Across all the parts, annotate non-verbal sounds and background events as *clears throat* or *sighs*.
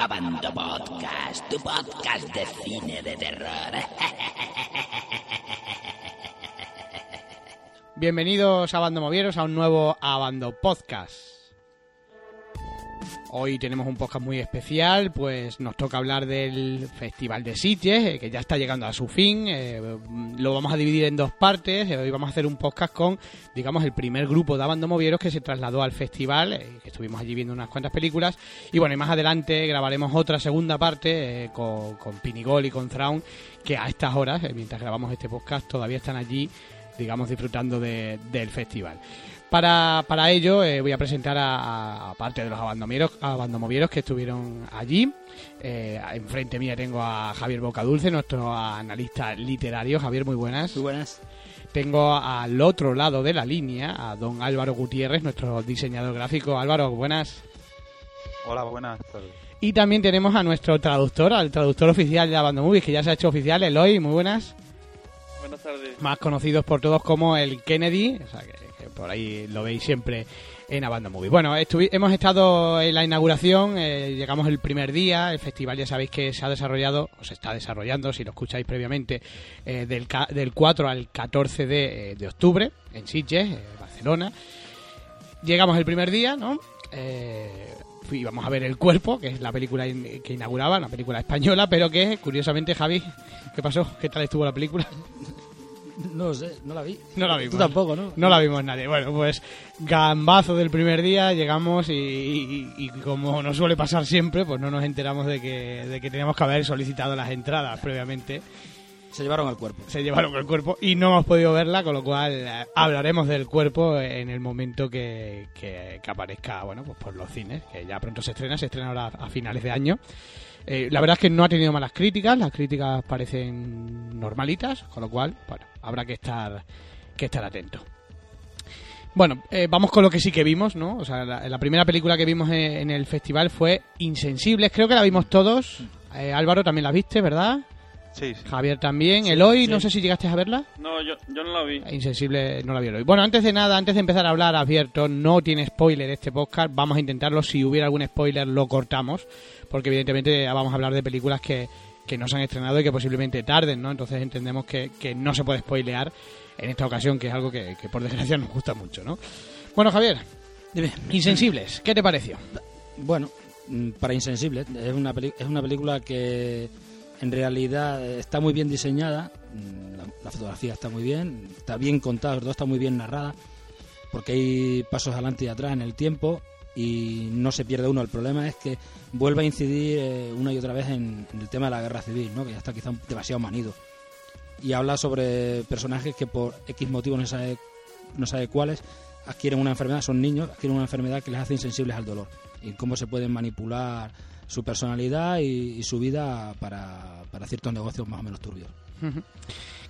Abando Podcast, tu podcast de cine de terror. *laughs* Bienvenidos a Abando Movieros a un nuevo Abando Podcast. Hoy tenemos un podcast muy especial, pues nos toca hablar del Festival de Sitges, eh, que ya está llegando a su fin. Eh, lo vamos a dividir en dos partes. Eh, hoy vamos a hacer un podcast con, digamos, el primer grupo de Abandomovieros que se trasladó al festival, que estuvimos allí viendo unas cuantas películas. Y bueno, y más adelante grabaremos otra segunda parte con, con Pinigol y con Thrawn, que a estas horas, mientras grabamos este podcast, todavía están allí, digamos, disfrutando de, del festival. Para, para ello eh, voy a presentar a, a, parte de los abandomieros, abandomovieros que estuvieron allí. Eh, enfrente mía tengo a Javier Bocadulce, nuestro analista literario. Javier, muy buenas. Muy buenas. Tengo al otro lado de la línea a don Álvaro Gutiérrez, nuestro diseñador gráfico. Álvaro, buenas. Hola, buenas tardes. Y también tenemos a nuestro traductor, al traductor oficial de Abandomovies, que ya se ha hecho oficial, Eloy, muy buenas. Buenas tardes. Más conocidos por todos como el Kennedy, o sea que por ahí lo veis siempre en Abando Movie. Bueno, hemos estado en la inauguración, eh, llegamos el primer día, el festival ya sabéis que se ha desarrollado, o se está desarrollando, si lo escucháis previamente, eh, del, del 4 al 14 de, de octubre en Sitges, Barcelona. Llegamos el primer día, ¿no? Eh, íbamos a ver El Cuerpo, que es la película que inauguraba, una película española, pero que, curiosamente, Javi, ¿qué pasó? ¿Qué tal estuvo la película? *laughs* No lo sé, no la vi. No la vimos. Tú tampoco, ¿no? No la vimos nadie. Bueno, pues gambazo del primer día, llegamos y, y, y, como nos suele pasar siempre, pues no nos enteramos de que, de que teníamos que haber solicitado las entradas previamente. Se llevaron al cuerpo. Se llevaron al cuerpo y no hemos podido verla, con lo cual eh, hablaremos del cuerpo en el momento que, que, que aparezca, bueno, pues por los cines, que ya pronto se estrena, se estrena ahora a finales de año. Eh, la verdad es que no ha tenido malas críticas, las críticas parecen normalitas, con lo cual, bueno, habrá que estar, que estar atento. Bueno, eh, vamos con lo que sí que vimos, ¿no? O sea, la, la primera película que vimos en, en, el festival fue Insensibles, creo que la vimos todos. Eh, Álvaro también la viste, ¿verdad? Sí, sí. Javier también. Sí, Eloy, sí. no sé si llegaste a verla. No, yo, yo no la vi. Insensible no la vi Eloy. Bueno, antes de nada, antes de empezar a hablar, abierto, no tiene spoiler este podcast. Vamos a intentarlo. Si hubiera algún spoiler, lo cortamos. Porque evidentemente vamos a hablar de películas que, que no se han estrenado y que posiblemente tarden, ¿no? Entonces entendemos que, que no se puede spoilear en esta ocasión, que es algo que, que por desgracia nos gusta mucho, ¿no? Bueno, Javier, Dime. Insensibles, ¿qué te pareció? Bueno, mm, para Insensibles, es una, es una película que en realidad está muy bien diseñada, mm, la, fotografía está muy bien, está bien contada, todo está muy bien narrada, porque hay pasos adelante y atrás en el tiempo y no se pierde uno. El problema es que vuelve a incidir eh, una y otra vez en, en, el tema de la guerra civil, ¿no? que ya está quizá demasiado manido. Y habla sobre personajes que por X motivos no sabe, no sabe cuáles adquieren una enfermedad, son niños, adquieren una enfermedad que les hace insensibles al dolor y cómo se pueden manipular su personalidad y, y su vida para, para, ciertos negocios más o menos turbios. Uh -huh.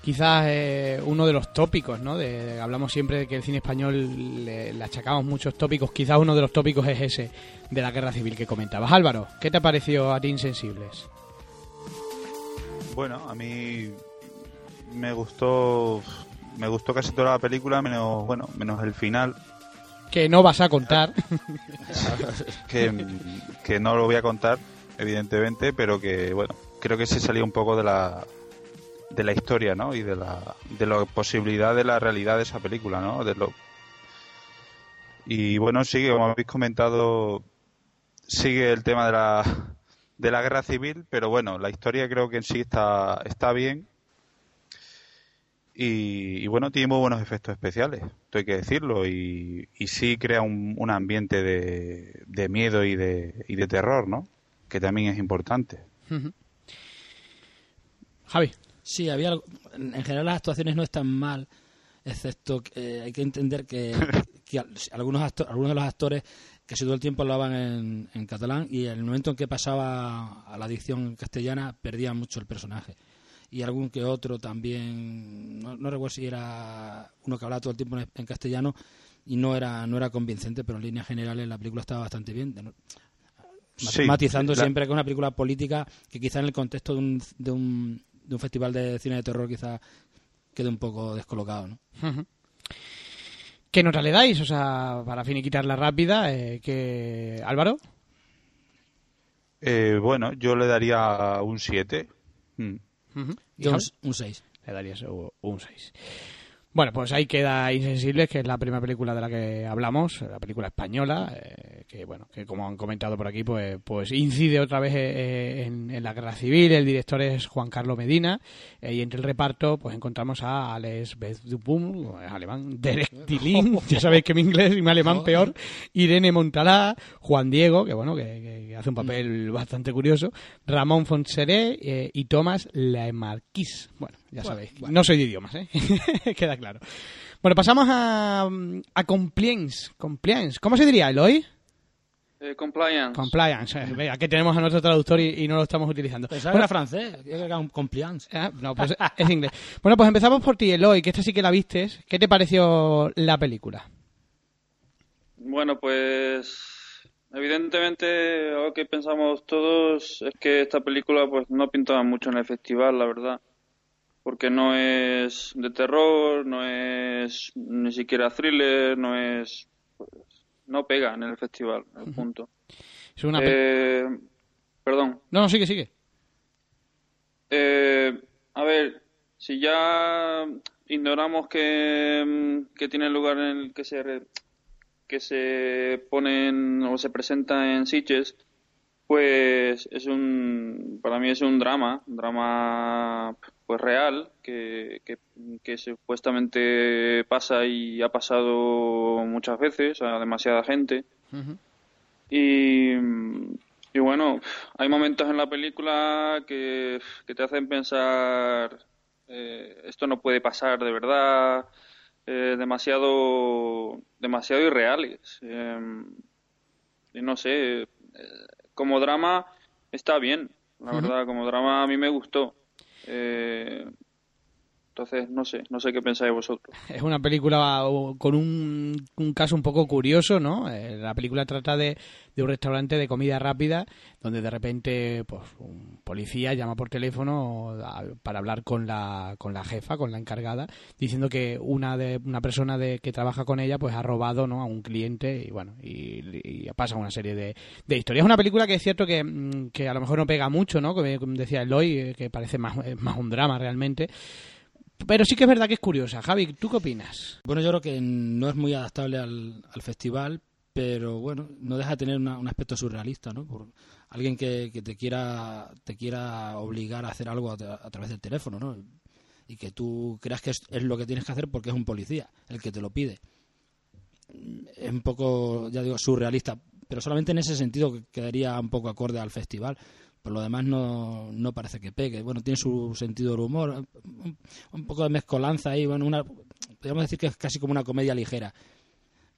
Quizás eh, uno de los tópicos, ¿no? De, de, hablamos siempre de que el cine español le, le, achacamos muchos tópicos. Quizás uno de los tópicos es ese de la guerra civil que comentabas. Álvaro, ¿qué te pareció a ti Insensibles? Bueno, a mí me gustó me gustó casi toda la película menos bueno menos el final que no vas a contar. *laughs* Que, que no lo voy a contar evidentemente pero que bueno creo que se salió un poco de la de la historia no y de la de la posibilidad de la realidad de esa película no de lo y bueno sigue como habéis comentado sigue el tema de la de la guerra civil pero bueno la historia creo que en sí está está bien y, y, bueno, tiene muy buenos efectos especiales, esto hay que decirlo, y, y sí crea un, un ambiente de, de, miedo y de, y de terror, ¿no? Que también es importante. Uh -huh. Javi. Sí, había en general las actuaciones no están mal, excepto que eh, hay que entender que, *laughs* que algunos, actor, algunos de los actores casi todo el tiempo hablaban en, en catalán y en el momento en que pasaba a la dicción castellana perdían mucho el personaje y algún que otro también, no, no, recuerdo si era uno que hablaba todo el tiempo en, en, castellano y no era no era convincente, pero en líneas generales la película estaba bastante bien. De, sí, matizando la... siempre que es una película política que quizá en el contexto de un, de un, de un festival de cine de terror quizá quede un poco descolocado, ¿no? Uh -huh. ¿Qué nota le dais? O sea, para finiquitarla rápida, eh, que Álvaro. Eh, bueno, yo le daría un 7. Mm. Uh -huh. Yo un 6. Le darías un 6. Bueno, pues ahí queda Insensibles, que es la primera película de la que hablamos, la película española, eh, que bueno, que como han comentado por aquí, pues, pues incide otra vez eh, en, en la guerra civil. El director es Juan Carlos Medina, eh, y entre el reparto, pues encontramos a Alex Bezdupum, alemán, *laughs* Derek *laughs* ya sabéis que mi inglés y mi alemán peor, Irene Montalá, Juan Diego, que bueno, que, que- hace un papel bastante curioso, Ramón Fonseré eh, y Tomás Lemarquis. Bueno, ya sabéis, no soy de idiomas, ¿eh? *laughs* Queda claro. Bueno, pasamos a, a compliance. compliance. ¿Cómo se diría, Eloy? Eh, compliance. Compliance. Eh, que tenemos a nuestro traductor y, y no lo estamos utilizando. Pensaba que era francés, compliance. Ah, no, pues es inglés. Bueno, pues empezamos por ti, Eloy, que esta sí que la vistes. ¿Qué te pareció la película? Bueno, pues evidentemente lo que pensamos todos es que esta película pues no pintaba mucho en el festival, la verdad. Porque no es de terror, no es ni siquiera thriller, no es... pues, no pega en el festival, el punto. Es una Eh, perdón. No, no, sigue, sigue. Eh, a ver, si ya ignoramos que, mm, que tiene lugar en el que se re- que se ponen o se presenta en Sitges, pues es un para mí es un drama, un drama pues real que, que, que supuestamente pasa y ha pasado muchas veces a demasiada gente. Y, y bueno, hay momentos en la película que, que te hacen pensar, eh, esto no puede pasar de verdad, eh, demasiado, demasiado irreales. Eh, y no sé, eh, como drama está bien, la verdad, como drama a mí me gustó. Eh, entonces, no sé, no sé qué pensáis vosotros. *laughs* Es una película o, con un, un caso un poco curioso, ¿no? Eh, la película trata de, de un restaurante de comida rápida donde de repente pues, un policía llama por teléfono para hablar con la, con la jefa, con la encargada, diciendo que una de una persona de, que trabaja con ella pues ha robado ¿no? a un cliente y bueno, y, pasa una serie de, de historias. Es una película que es cierto que, mm, que a lo mejor no pega mucho, ¿no? Como decía Eloy, eh, que parece más, es más un drama realmente. Pero sí que es verdad que es curiosa. Javi, ¿tú qué opinas? Bueno, yo creo que no es muy adaptable al, al festival, pero bueno, no deja de tener una- un aspecto surrealista, ¿no? Por alguien que, que te quiera te quiera obligar a hacer algo a, tra- a través del teléfono, ¿no? Y que tú creas que es, es lo que tienes que hacer porque es un policía el que te lo pide. Es un poco, ya digo, surrealista, pero solamente en ese sentido que quedaría un poco acorde al festival. Por lo demás no, no parece que pegue. Bueno, tiene su sentido del humor, un, un poco de mezcolanza ahí, bueno, una, podríamos decir que es casi como una comedia ligera.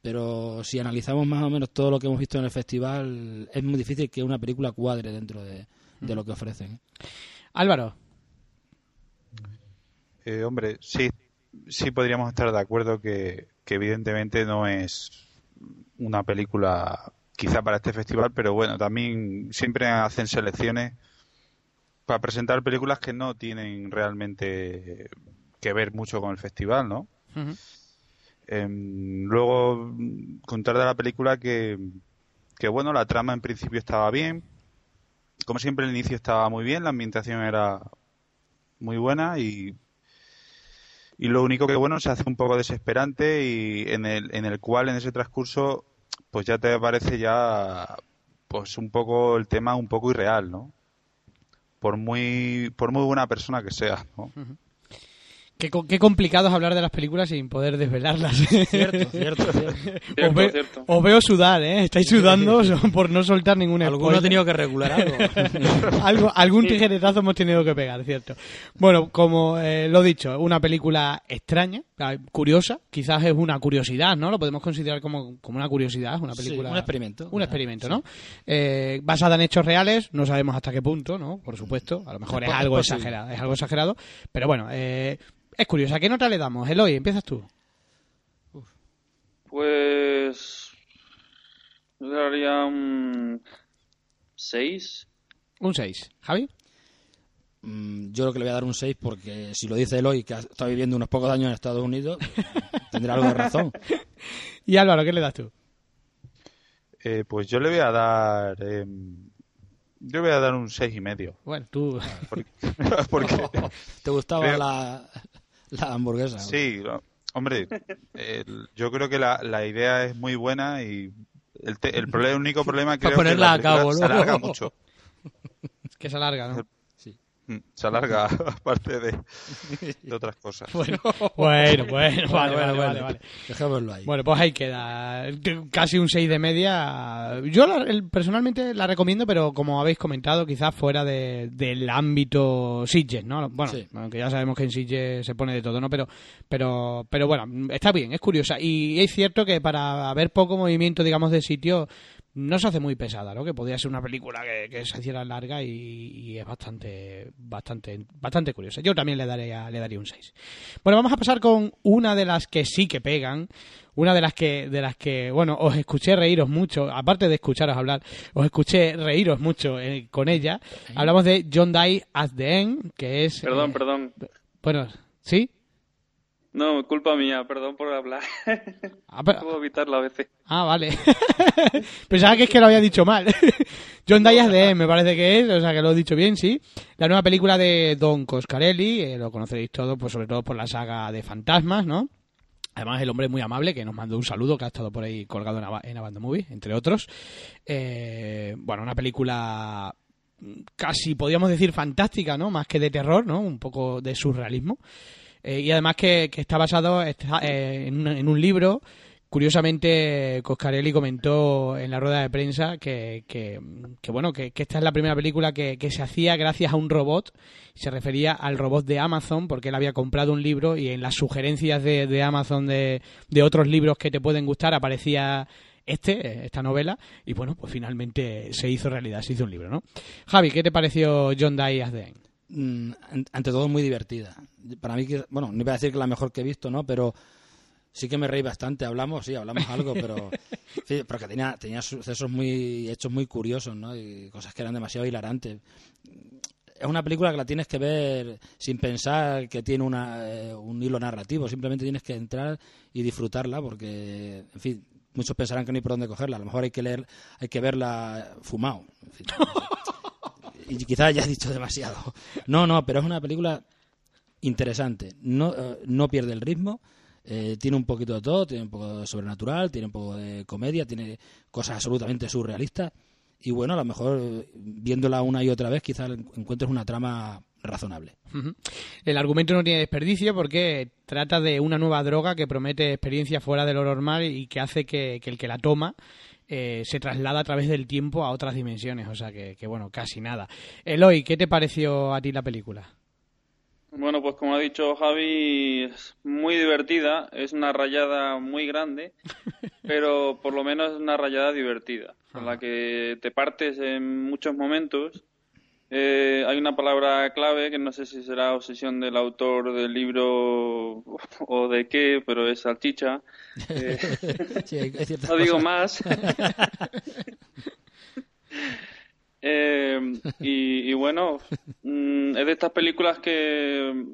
Pero si analizamos más o menos todo lo que hemos visto en el festival, es muy difícil que una película cuadre dentro de, de lo que ofrecen. Álvaro, Eh, hombre, sí, sí podríamos estar de acuerdo que, que evidentemente no es una película quizá para este festival, pero bueno, también siempre hacen selecciones para presentar películas que no tienen realmente que ver mucho con el festival, ¿no? Em, luego contar de la película que, que bueno, la trama en principio estaba bien, como siempre el inicio estaba muy bien, la ambientación era muy buena y y lo único que bueno se hace un poco desesperante y en el en el cual en ese transcurso pues ya te parece ya pues un poco el tema un poco irreal, ¿no? Por muy por muy buena persona que sea, ¿no? qué, qué complicado es hablar de las películas sin poder desvelarlas. Cierto, *laughs* cierto, cierto. os, Cierto, ve- cierto. os veo sudar, ¿eh? Estáis sudando por no soltar ningún Alguno ha spoiler. tenido que regular algo. *laughs* Algo, algún tijeretazo hemos tenido que pegar, ¿cierto? Bueno, como eh, lo he dicho, una película extraña, curiosa, quizás es una curiosidad, ¿no? Lo podemos considerar como, como una curiosidad, una Sí, película... un experimento. Un experimento, ¿no? Eh, basada en hechos reales, no sabemos hasta qué punto, ¿no? Por supuesto, a lo mejor es Es algo posible. exagerado, es algo exagerado, pero bueno, eh, es curiosa. ¿Qué nota le damos? Eloy, empiezas tú. Pues yo le daría un 6. Un 6. ¿Javi? Mm, Yo creo que le voy a dar un 6 porque si lo dice Eloy, que ha estado viviendo unos pocos años en Estados Unidos, *laughs* tendrá algo de razón. Y Álvaro, ¿qué le das tú? Eh, pues yo le voy a dar em, Yo voy a dar un seis y medio. Bueno, tú... Porque, *laughs* *laughs* porque- ¿Te gustaba Creo- la, la hamburguesa? sí, lo- hombre, yo creo que la, la idea es muy buena y el, te- el, problema, el único problema creo que a la película cabo, se ¿no? alarga mucho. que se alarga, ¿no? Mm, Se alarga *laughs* aparte de, de otras cosas. *laughs* Bueno, bueno, bueno, vale, vale, vale, vale. Dejémoslo ahí. Bueno, pues ahí queda. Casi un 6 de media. Yo la- el- personalmente la recomiendo, pero como habéis comentado, quizás fuera de- del ámbito Sitges, ¿no? Bueno, Sí. aunque ya sabemos que en Sitges se pone de todo, ¿no? Pero, pero, pero bueno, está bien, es curiosa. Y es cierto que para haber poco movimiento, digamos, de sitio, no se hace muy pesada, ¿no? Que podría ser una película que, que se hiciera larga y, y es bastante, bastante, bastante curiosa. Yo también le daría, le daría un 6. Bueno, vamos a pasar con una de las que sí que pegan, una de las que, de las que, bueno, os escuché reíros mucho, aparte de escucharos hablar, os escuché reíros mucho eh, con ella. Hablamos de John Die at the End, que es... Perdón, eh, perdón. Bueno, ¿sí? No, culpa mía, perdón por hablar. Ah, pero- Puedo evitarlo a veces. Ah, vale. *laughs* Pensaba que es que lo había dicho mal. *laughs* John Dias de me parece que es, o sea que lo he dicho bien, sí. La nueva película de Don Coscarelli, eh, lo conoceréis todos, pues sobre todo por la saga de fantasmas, ¿no? Además, el hombre muy amable que nos mandó un saludo, que ha estado por ahí colgado en, Ava- en Abando Movie, entre otros. Eh, bueno, una película casi, podríamos decir, fantástica, ¿no? Más que de terror, ¿no? Un poco de surrealismo. Eh, y además que, está basado eh, en, un, libro. Curiosamente, Coscarelli comentó en la rueda de prensa que, bueno, que, esta es la primera película que, se hacía gracias a un robot. Se refería al robot de Amazon porque él había comprado un libro y en las sugerencias de, de Amazon de, otros libros que te pueden gustar aparecía este, esta novela, y bueno, pues finalmente se hizo realidad, se hizo un libro, ¿no? Javi, ¿qué te pareció John Die as the End? Mm, an- ante todo muy divertida. Para mí, bueno, no iba a decir que la mejor que he visto, ¿no? Pero sí que me reí bastante. Hablamos, sí, hablamos algo, pero *laughs* sí, pero que tenía, tenía sucesos muy hechos muy curiosos, ¿no? Y cosas que eran demasiado hilarantes. Es una película que la tienes que ver sin pensar que tiene una, eh, un hilo narrativo. Simplemente tienes que entrar y disfrutarla porque, en fin, muchos pensarán que no hay por dónde cogerla. A lo mejor hay que leer, hay que verla fumado. En fin, *laughs* y quizás ya he dicho demasiado. No, no, pero es una película interesante. No, eh, no pierde el ritmo. eh, tiene un poquito de todo, tiene un poco de sobrenatural, tiene un poco de comedia, tiene cosas absolutamente surrealistas. Y bueno, a lo mejor eh, viéndola una y otra vez, quizás encuentres una trama razonable. El argumento no tiene desperdicio porque trata de una nueva droga que promete experiencia fuera de lo normal y que hace que el que la toma eh, se traslada a través del tiempo a otras dimensiones. O sea que, que, bueno, casi nada. Eloy, ¿qué te pareció a ti la película? Bueno, pues como ha dicho Javi, es muy divertida, es una rayada muy grande, *laughs* pero por lo menos es una rayada divertida, en la que te partes en muchos momentos. Eh, hay una palabra clave que no sé si será obsesión del autor del libro o de qué, pero es salchicha. Eh, *laughs* Sí, *laughs* no digo más. *laughs* Eh, y, y bueno, mm, es de estas películas que,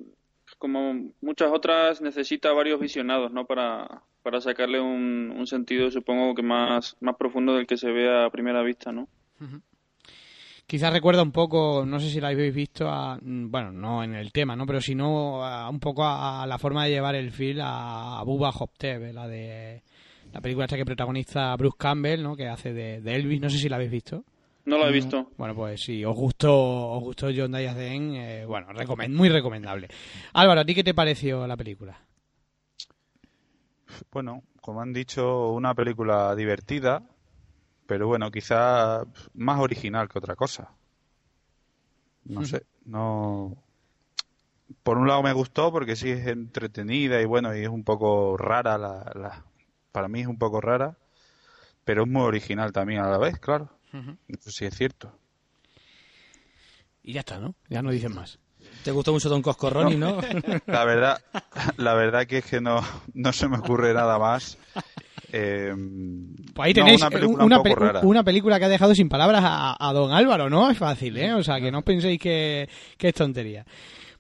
como muchas otras, necesita varios visionados, ¿no? Para, para sacarle un, un sentido, supongo que más, más profundo del que se ve a primera vista, ¿no? Quizás recuerda un poco, no sé si la habéis visto, a, mm, bueno, no en el tema, ¿no? Pero si no, a- un poco a, a la forma de llevar el film a, a Bubba Hoptep, la de la película esta que protagoniza Bruce Campbell, ¿no? Que hace de, de Elvis, no sé si la habéis visto. No lo he visto. Bueno, pues si os gustó, os gustó John Dias de End, eh, bueno, recomen- muy recomendable. Álvaro, ¿a ti qué te pareció la película? Bueno, como han dicho, una película divertida, pero bueno, quizá más original que otra cosa. No sé, no. Por un lado me gustó porque sí es entretenida y bueno, y es un poco rara, la, la- para mí es un poco rara, pero es muy original también a la vez, claro. Eso sí es cierto. Y ya está, ¿no? Ya no dicen más. Te gustó mucho Don Coscorroni, ¿no? *laughs* La verdad, la verdad que es que no, no se me ocurre nada más. Eh, Pues ahí no, tenéis una película una, un poco pe- rara. una película que ha dejado sin palabras a, a don Álvaro, ¿no? Es fácil, ¿eh? O sea, que no os penséis que, que es tontería.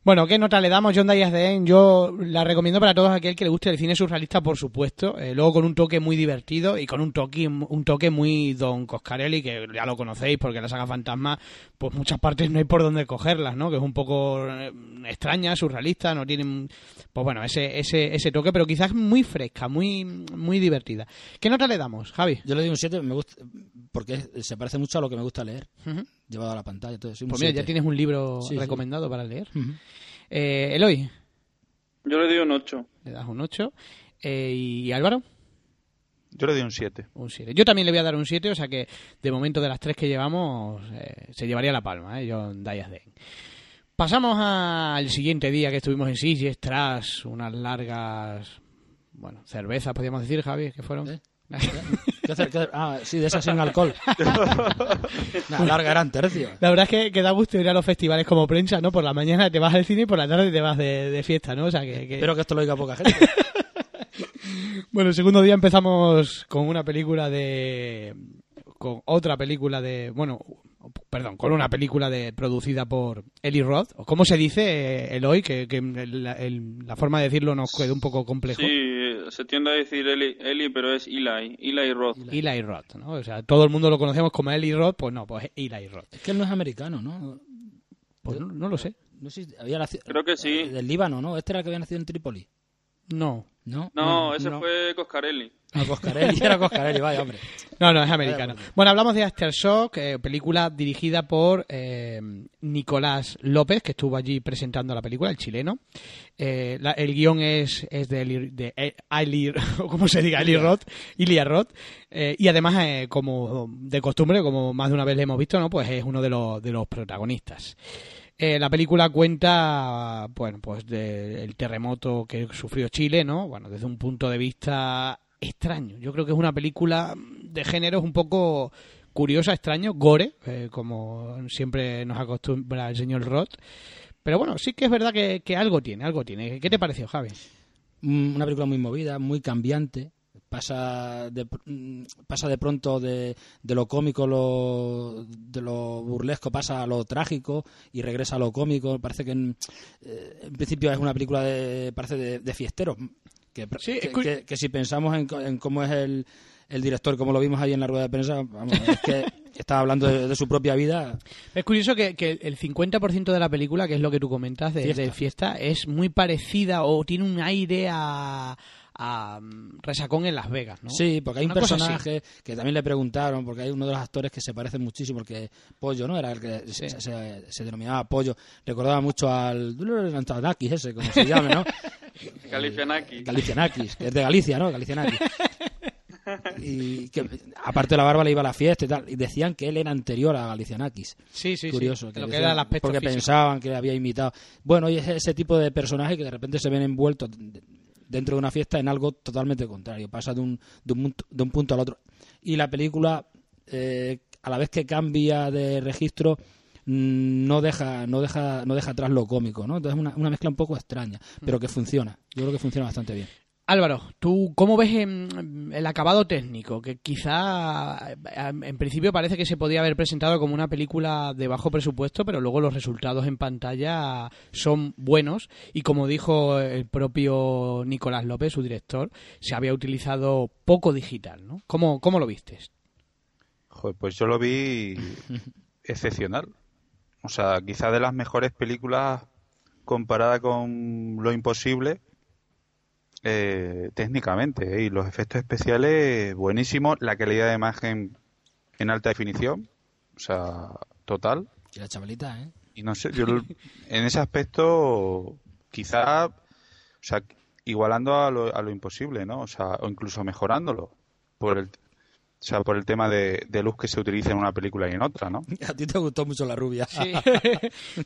Bueno, ¿qué nota le damos? John Dias de En, yo la recomiendo para todos aquel que le guste el cine surrealista, por supuesto. Eh, luego con un toque muy divertido y con un toque, un toque muy Don Coscarelli, que ya lo conocéis porque la saga Fantasma, pues muchas partes no hay por dónde cogerlas, ¿no? Que es un poco eh, extraña, surrealista, no tienen, pues bueno, ese, ese, ese toque, pero quizás muy fresca, muy, muy divertida. ¿Qué nota le damos, Javi? Yo le doy un 7 me gusta, porque se parece mucho a lo que me gusta leer, Ujú. Llevado a la pantalla. Entonces, Pues mira, ya 7. tienes un libro Sí, sí. recomendado para leer. Ujú. Eh, Eloy, Yo le doy un 8. le das un 8. Eh, ¿Y Álvaro? Yo le doy un 7. Un 7. Yo también le voy a dar un 7, o sea que de momento de las tres que llevamos eh, se llevaría la palma, ¿eh? John Dias Den. Pasamos al siguiente día que estuvimos en Sitges tras unas largas, bueno, cervezas, podríamos decir, Javi, que fueron. ¿Eh? *laughs* ¿Qué hacer- qué hacer? Ah, sí, de esas sin alcohol. *laughs* Una larga eran tercios. La verdad es que, que da gusto ir a los festivales como prensa, ¿no? Por la mañana te vas al cine y por la tarde te vas de, de fiesta, ¿no? O sea que... que- Espero que esto lo oiga poca gente. *laughs* Bueno, el segundo día empezamos con una película de... con otra película de... bueno, perdón, con una película de producida por Eli Roth. ¿O ¿Cómo se dice, eh, Eloy? Que, que el- el- la forma de decirlo nos queda un poco complejo. Sí, eh, se tiende a decir Eli, Eli, pero es Eli, Eli Roth. Eli Roth, ¿no? O sea, todo el mundo lo conocemos como Eli Roth, pues no, pues Eli Roth. Es que él no es americano, ¿no? Pues no, no lo sé. No sé, si había nacido... Creo que sí. eh, Del Líbano, ¿no? Este era el que había nacido en Trípoli. No. ¿No? No, ese no. fue Coscarelli. Ah, Coscarelli, *laughs* era Coscarelli, vaya hombre. No, no, es americano. Bueno, hablamos de Aftershock, eh, película dirigida por eh, Nicolás López, que estuvo allí presentando la película, el chileno. Eh, la- el guion es, es de, Eli, de eh, Eli- *laughs* o como se diga, Eli Roth, Ilia Roth. Y además, como de costumbre, como más de una vez le hemos visto, ¿no? pues es uno de los, de los protagonistas. Eh, la película cuenta, bueno, pues del terremoto que sufrió Chile, ¿no? Bueno, desde un punto de vista extraño. Yo creo que es una película de géneros un poco curiosa, extraño, gore, eh, como siempre nos acostumbra el señor Roth. Pero bueno, sí que es verdad que, algo tiene, algo tiene. ¿Qué te pareció, Javi? Mm, Una película muy movida, muy cambiante. Pasa de, mm, pasa de pronto de, de lo cómico, lo, de lo burlesco, pasa a lo trágico y regresa a lo cómico. Parece que en, eh, en principio es una película de, parece de, de fiesteros. Que, Sí, que, es cu- que- que si pensamos en, en cómo es el, el director, como lo vimos ahí en la rueda de prensa, vamos, es que estaba hablando de, de su propia vida. Es curioso que, que el 50% de la película, que es lo que tú comentas de de fiesta. Es muy parecida o tiene un aire a, a Resacón en Las Vegas, ¿no? Sí, porque hay un Una personaje que también le preguntaron, porque hay uno de los actores que se parece muchísimo, porque Pollo, ¿no? Era el que se, se- se denominaba Pollo. Recordaba mucho al Antonakis ese, como se llame, ¿no? *laughs* Galifianakis. Galicianakis, que es de Galicia, ¿no? Galicianakis. *laughs* Y que aparte de la barba le iba a la fiesta y tal. Y decían que él era anterior a Galicianakis. Sí, sí, sí. Curioso. Lo que era el aspecto porque físico. pensaban que había imitado. Bueno, y es ese tipo de personaje que de repente se ven envueltos de- dentro de una fiesta en algo totalmente contrario. Pasa de un, de un, punto- de un punto al otro. Y la película, eh, a la vez que cambia de registro, no deja no deja no deja atrás lo cómico no entonces es una, una mezcla un poco extraña pero que funciona yo creo que funciona bastante bien Álvaro, ¿tú cómo ves el acabado técnico? Que quizá em, en principio parece que se podía haber presentado como una película de bajo presupuesto, pero luego los resultados en pantalla son buenos y como dijo el propio Nicolás López, su director, se había utilizado poco digital, ¿no? ¿Cómo, cómo lo vistes? Joder, pues yo lo vi *laughs* excepcional. O sea, quizá de las mejores películas comparada con Lo Imposible eh, técnicamente. ¿eh? Y los efectos especiales buenísimos. La calidad de imagen en alta definición. O sea, total. y la chavalita eh Y no sé, yo *laughs* en ese aspecto quizá, o sea, igualando a lo, a lo imposible, ¿no? O sea, o incluso mejorándolo por el, o sea, por el tema de, de luz que se utiliza en una película y en otra, ¿no? *laughs* a ti te gustó mucho la rubia. *laughs*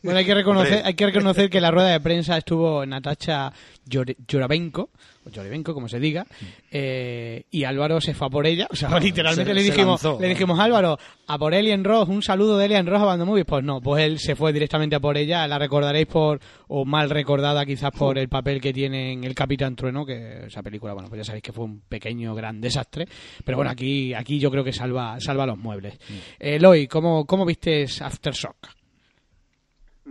Bueno, hay que reconocer, hay que reconocer que en la rueda de prensa estuvo Natacha Yorabenko, o Yorebenko, como se diga, eh, y Álvaro se fue a por ella. O sea, *laughs* literalmente se- le dijimos, lanzó. le dijimos, Álvaro, a por Alien Ross, un saludo de Alien Ross a Bando Movies. Pues no, pues él se fue directamente a por ella. La recordaréis por, o mal recordada quizás por el papel que tiene en El Capitán Trueno, que esa película, bueno, pues ya sabéis que fue un pequeño, gran desastre. Pero bueno, aquí, aquí yo creo que salva, salva los muebles. Eh, Eloy, ¿cómo, cómo vistes Aftershock?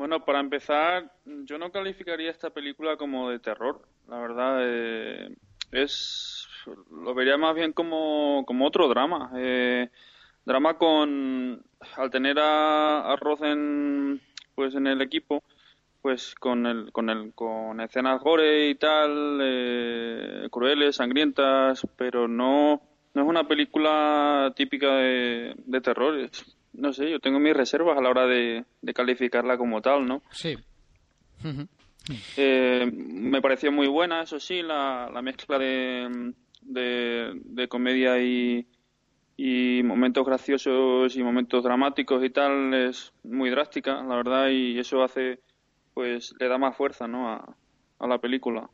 Bueno, para empezar, yo no calificaría esta película como de terror. La verdad, eh, es lo vería más bien como, como otro drama. Eh, drama con al tener a, a Rosen pues en el equipo, pues con el con el con escenas gore y tal, eh, crueles, sangrientas, pero no no es una película típica de, de terror. No sé, yo tengo mis reservas a la hora de, de calificarla como tal, ¿no? Sí. Eh, me pareció muy buena, eso sí, la, la mezcla de, de, de comedia y, y momentos graciosos y momentos dramáticos y tal es muy drástica, la verdad, y eso hace, pues, le da más fuerza, ¿no? A, a la película.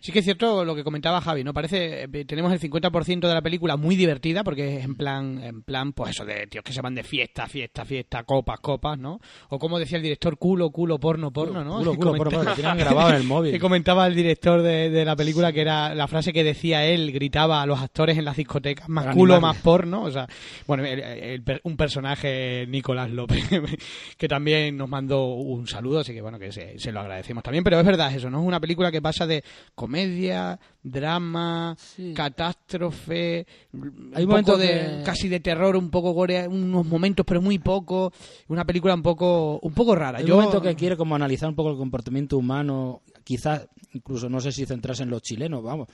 Sí que es cierto lo que comentaba Javi, ¿no? Parece, eh, tenemos el 50% de la película muy divertida, porque es en plan, en plan, pues eso de tíos que se van de fiesta, fiesta, fiesta, copas, copas, ¿no? O como decía el director, culo, culo, porno, porno, ¿no? Culo, *laughs* Que culo, porno, porno, lo tienen grabado en el móvil. Que comentaba el director de, de la película que era la frase que decía él, gritaba a los actores en las discotecas, más Para culo, animarles. más porno, o sea, bueno, el- el un personaje, Nicolás López, *laughs* que también nos mandó un saludo, así que bueno, que se, se lo agradecemos también, pero es verdad eso, ¿no? Es una película que pasa de comedia, drama, catástrofe, Hay un poco de, que- casi de terror, un poco gore, unos momentos, pero muy poco, una película un poco, un poco rara. Hay Yo, un momento que quiere como analizar un poco el comportamiento humano, quizás incluso no sé si centrarse en los chilenos, vamos,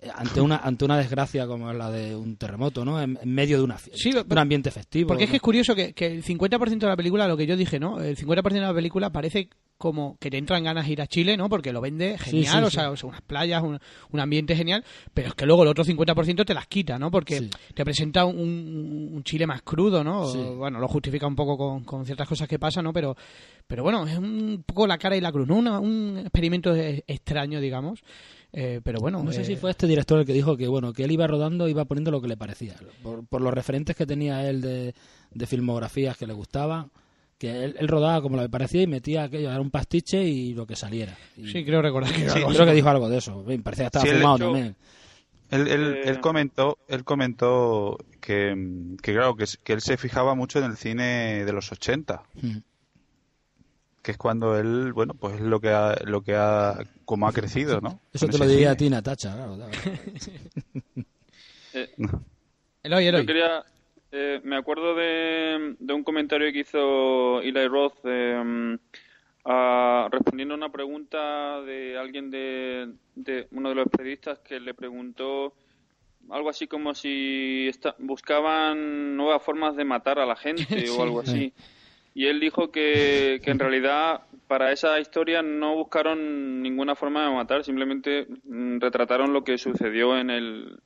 eh, ante una ante una desgracia como la de un terremoto, ¿no? En, en medio de una Sí, un ambiente festivo. Porque es que es curioso que, que el 50% de la película, lo que yo dije, ¿no? El 50% de la película parece como que te entran ganas de ir a Chile, ¿no? Porque lo vende genial, sí, o, sí. sea, o sea, unas playas, un, un ambiente genial, pero es que luego el otro 50% te las quita, ¿no? Porque te presenta un, un Chile más crudo, ¿no? Bueno, lo justifica un poco con, con ciertas cosas que pasan, ¿no? Pero, pero bueno, es un poco la cara y la cruz, ¿no? Una- un experimento extraño, digamos. Eh, pero bueno, No sé eh, si fue este director el que dijo que bueno que él iba rodando iba poniendo lo que le parecía por, por los referentes que tenía él de, de filmografías que le gustaban que él, él rodaba como le parecía y metía aquello era un pastiche y lo que saliera Y Sí, creo recordar que Sí, creo que dijo algo de eso me parecía que estaba Sí, fumado yo- también Él, él, Eh, él comentó, él comentó que, que claro, que, que él se fijaba mucho en el cine de los 80, Mm. que es cuando él, bueno, pues es lo que ha, lo que ha, como ha crecido, ¿no? eso Con te lo diría a cine. ti Natacha claro, claro. *laughs* Eh, Eloy, Eloy. Yo quería, eh, me acuerdo de, de un comentario que hizo Eli Roth eh, a- respondiendo a una pregunta de alguien de, de uno de los periodistas que le preguntó algo así como si esta- buscaban nuevas formas de matar a la gente *laughs* o algo así. Y él dijo que, que en realidad para esa historia no buscaron ninguna forma de matar, simplemente mm, retrataron lo que sucedió en el,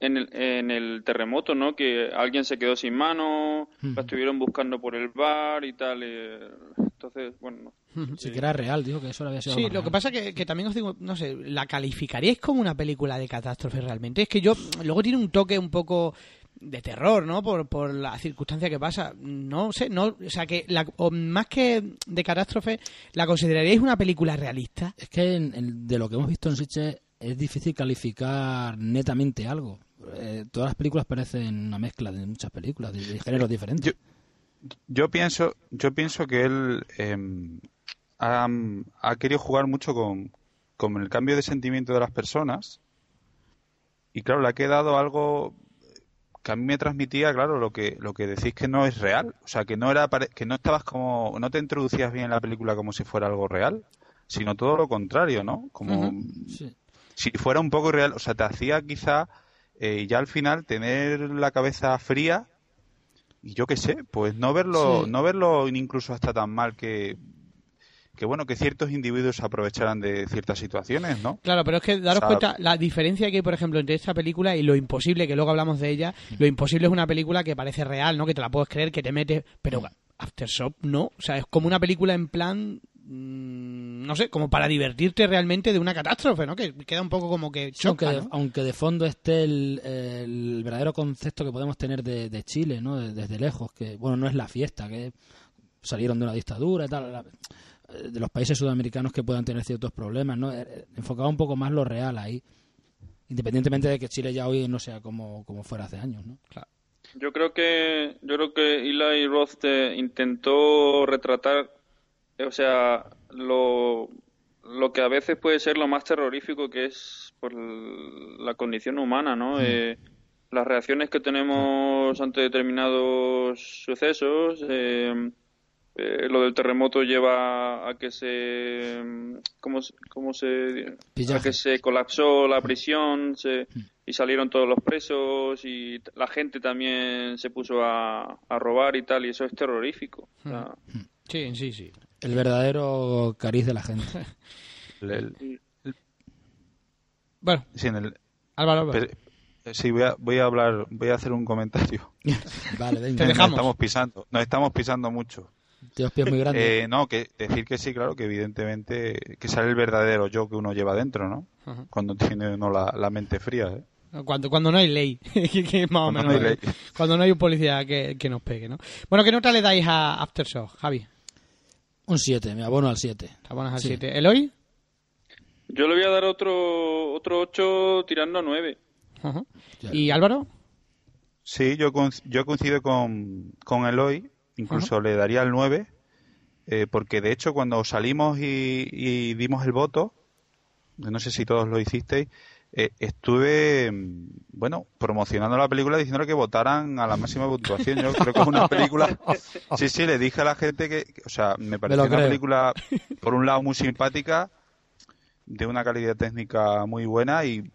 en el, en el terremoto, ¿no? Que alguien se quedó sin mano, la estuvieron buscando por el bar y tal. eh, entonces, bueno, sí que era real dijo que eso había sido Sí, lo que pasa que, que también os digo, no sé, ¿la calificaríais como una película de catástrofe realmente? Es que yo, luego tiene un toque un poco de terror, ¿no? Por, por la circunstancia que pasa. No sé, no, o sea, que la, o más que de catástrofe, ¿la consideraríais una película realista? es que en- en- de lo que hemos visto en Sitges es difícil calificar netamente algo Eh, todas las películas parecen una mezcla de muchas películas de, de géneros diferentes Yo- Yo pienso, yo pienso que él eh, ha, ha querido jugar mucho con, con el cambio de sentimiento de las personas y claro, le ha quedado algo que a mí me transmitía, claro, lo que lo que decís que no es real, o sea, que no era pare- que no estabas como no te introducías bien en la película como si fuera algo real, sino todo lo contrario, ¿no? Como Sí. si fuera un poco real, o sea, te hacía quizá eh, ya al final tener la cabeza fría y yo qué sé, pues no verlo, Sí. no verlo incluso hasta tan mal que que bueno que ciertos individuos aprovecharan de ciertas situaciones, ¿no? Claro, pero es que daros O sea, cuenta la diferencia que hay, por ejemplo, entre esta película y Lo Imposible, que luego hablamos de ella. Lo Imposible es una película que parece real, ¿no? Que te la puedes creer, que te metes, pero Aftershock no. O sea, es como una película en plan, mm, no sé, como para divertirte realmente de una catástrofe, ¿no? Que queda un poco como que Sí, aunque, choca, de, ¿no? aunque de fondo esté el, el verdadero concepto que podemos tener de, de Chile, ¿no? De- desde lejos, que bueno, no es la fiesta, que salieron de una dictadura y tal, la- de los países sudamericanos que puedan tener ciertos problemas, ¿no? Eh, Enfocaba un poco más lo real ahí, independientemente de que Chile ya hoy no sea como, como fuera hace años, ¿no? Yo creo que yo creo que Eli Roth eh, intentó retratar o sea, lo, lo que a veces puede ser lo más terrorífico que es por la condición humana, ¿no? Eh, las reacciones que tenemos ante determinados sucesos, eh, eh, lo del terremoto lleva a que se cómo, cómo se a que se colapsó la prisión se, y salieron todos los presos y la gente también se puso a, a robar y tal y eso es terrorífico sí sí sí el verdadero cariz de la gente *laughs* bueno Álvaro, Sí, voy a, voy a hablar, voy a hacer un comentario. *laughs* vale, venga. Te dejamos. Nos estamos pisando, nos estamos pisando mucho. Tienes pies muy grandes. Eh, no, que decir que sí, claro, que evidentemente que sale el verdadero yo que uno lleva dentro, ¿no? Cuando tiene uno la, mente fría, ¿eh? Cuando, cuando no hay ley, *laughs* que más o menos. No hay ley. Cuando no hay un policía que, que, nos pegue, ¿no? Bueno, ¿qué nota le dais a Aftershock, Javi? Un 7, me abono al 7. Abonas al 7. ¿Eloy? Yo le voy a dar otro otro 8 tirando a 9. ¿Y Álvaro? Sí, yo, yo coincido con, con Eloy, incluso le daría el 9, eh, porque de hecho cuando salimos y, dimos el voto, no sé si todos lo hicisteis, eh, estuve, bueno, promocionando la película diciéndole que votaran a la máxima puntuación. Yo creo que es una película. *laughs* Sí, sí, le dije a la gente que, o sea, me pareció una película, *laughs* por un lado, muy simpática, de una calidad técnica muy buena y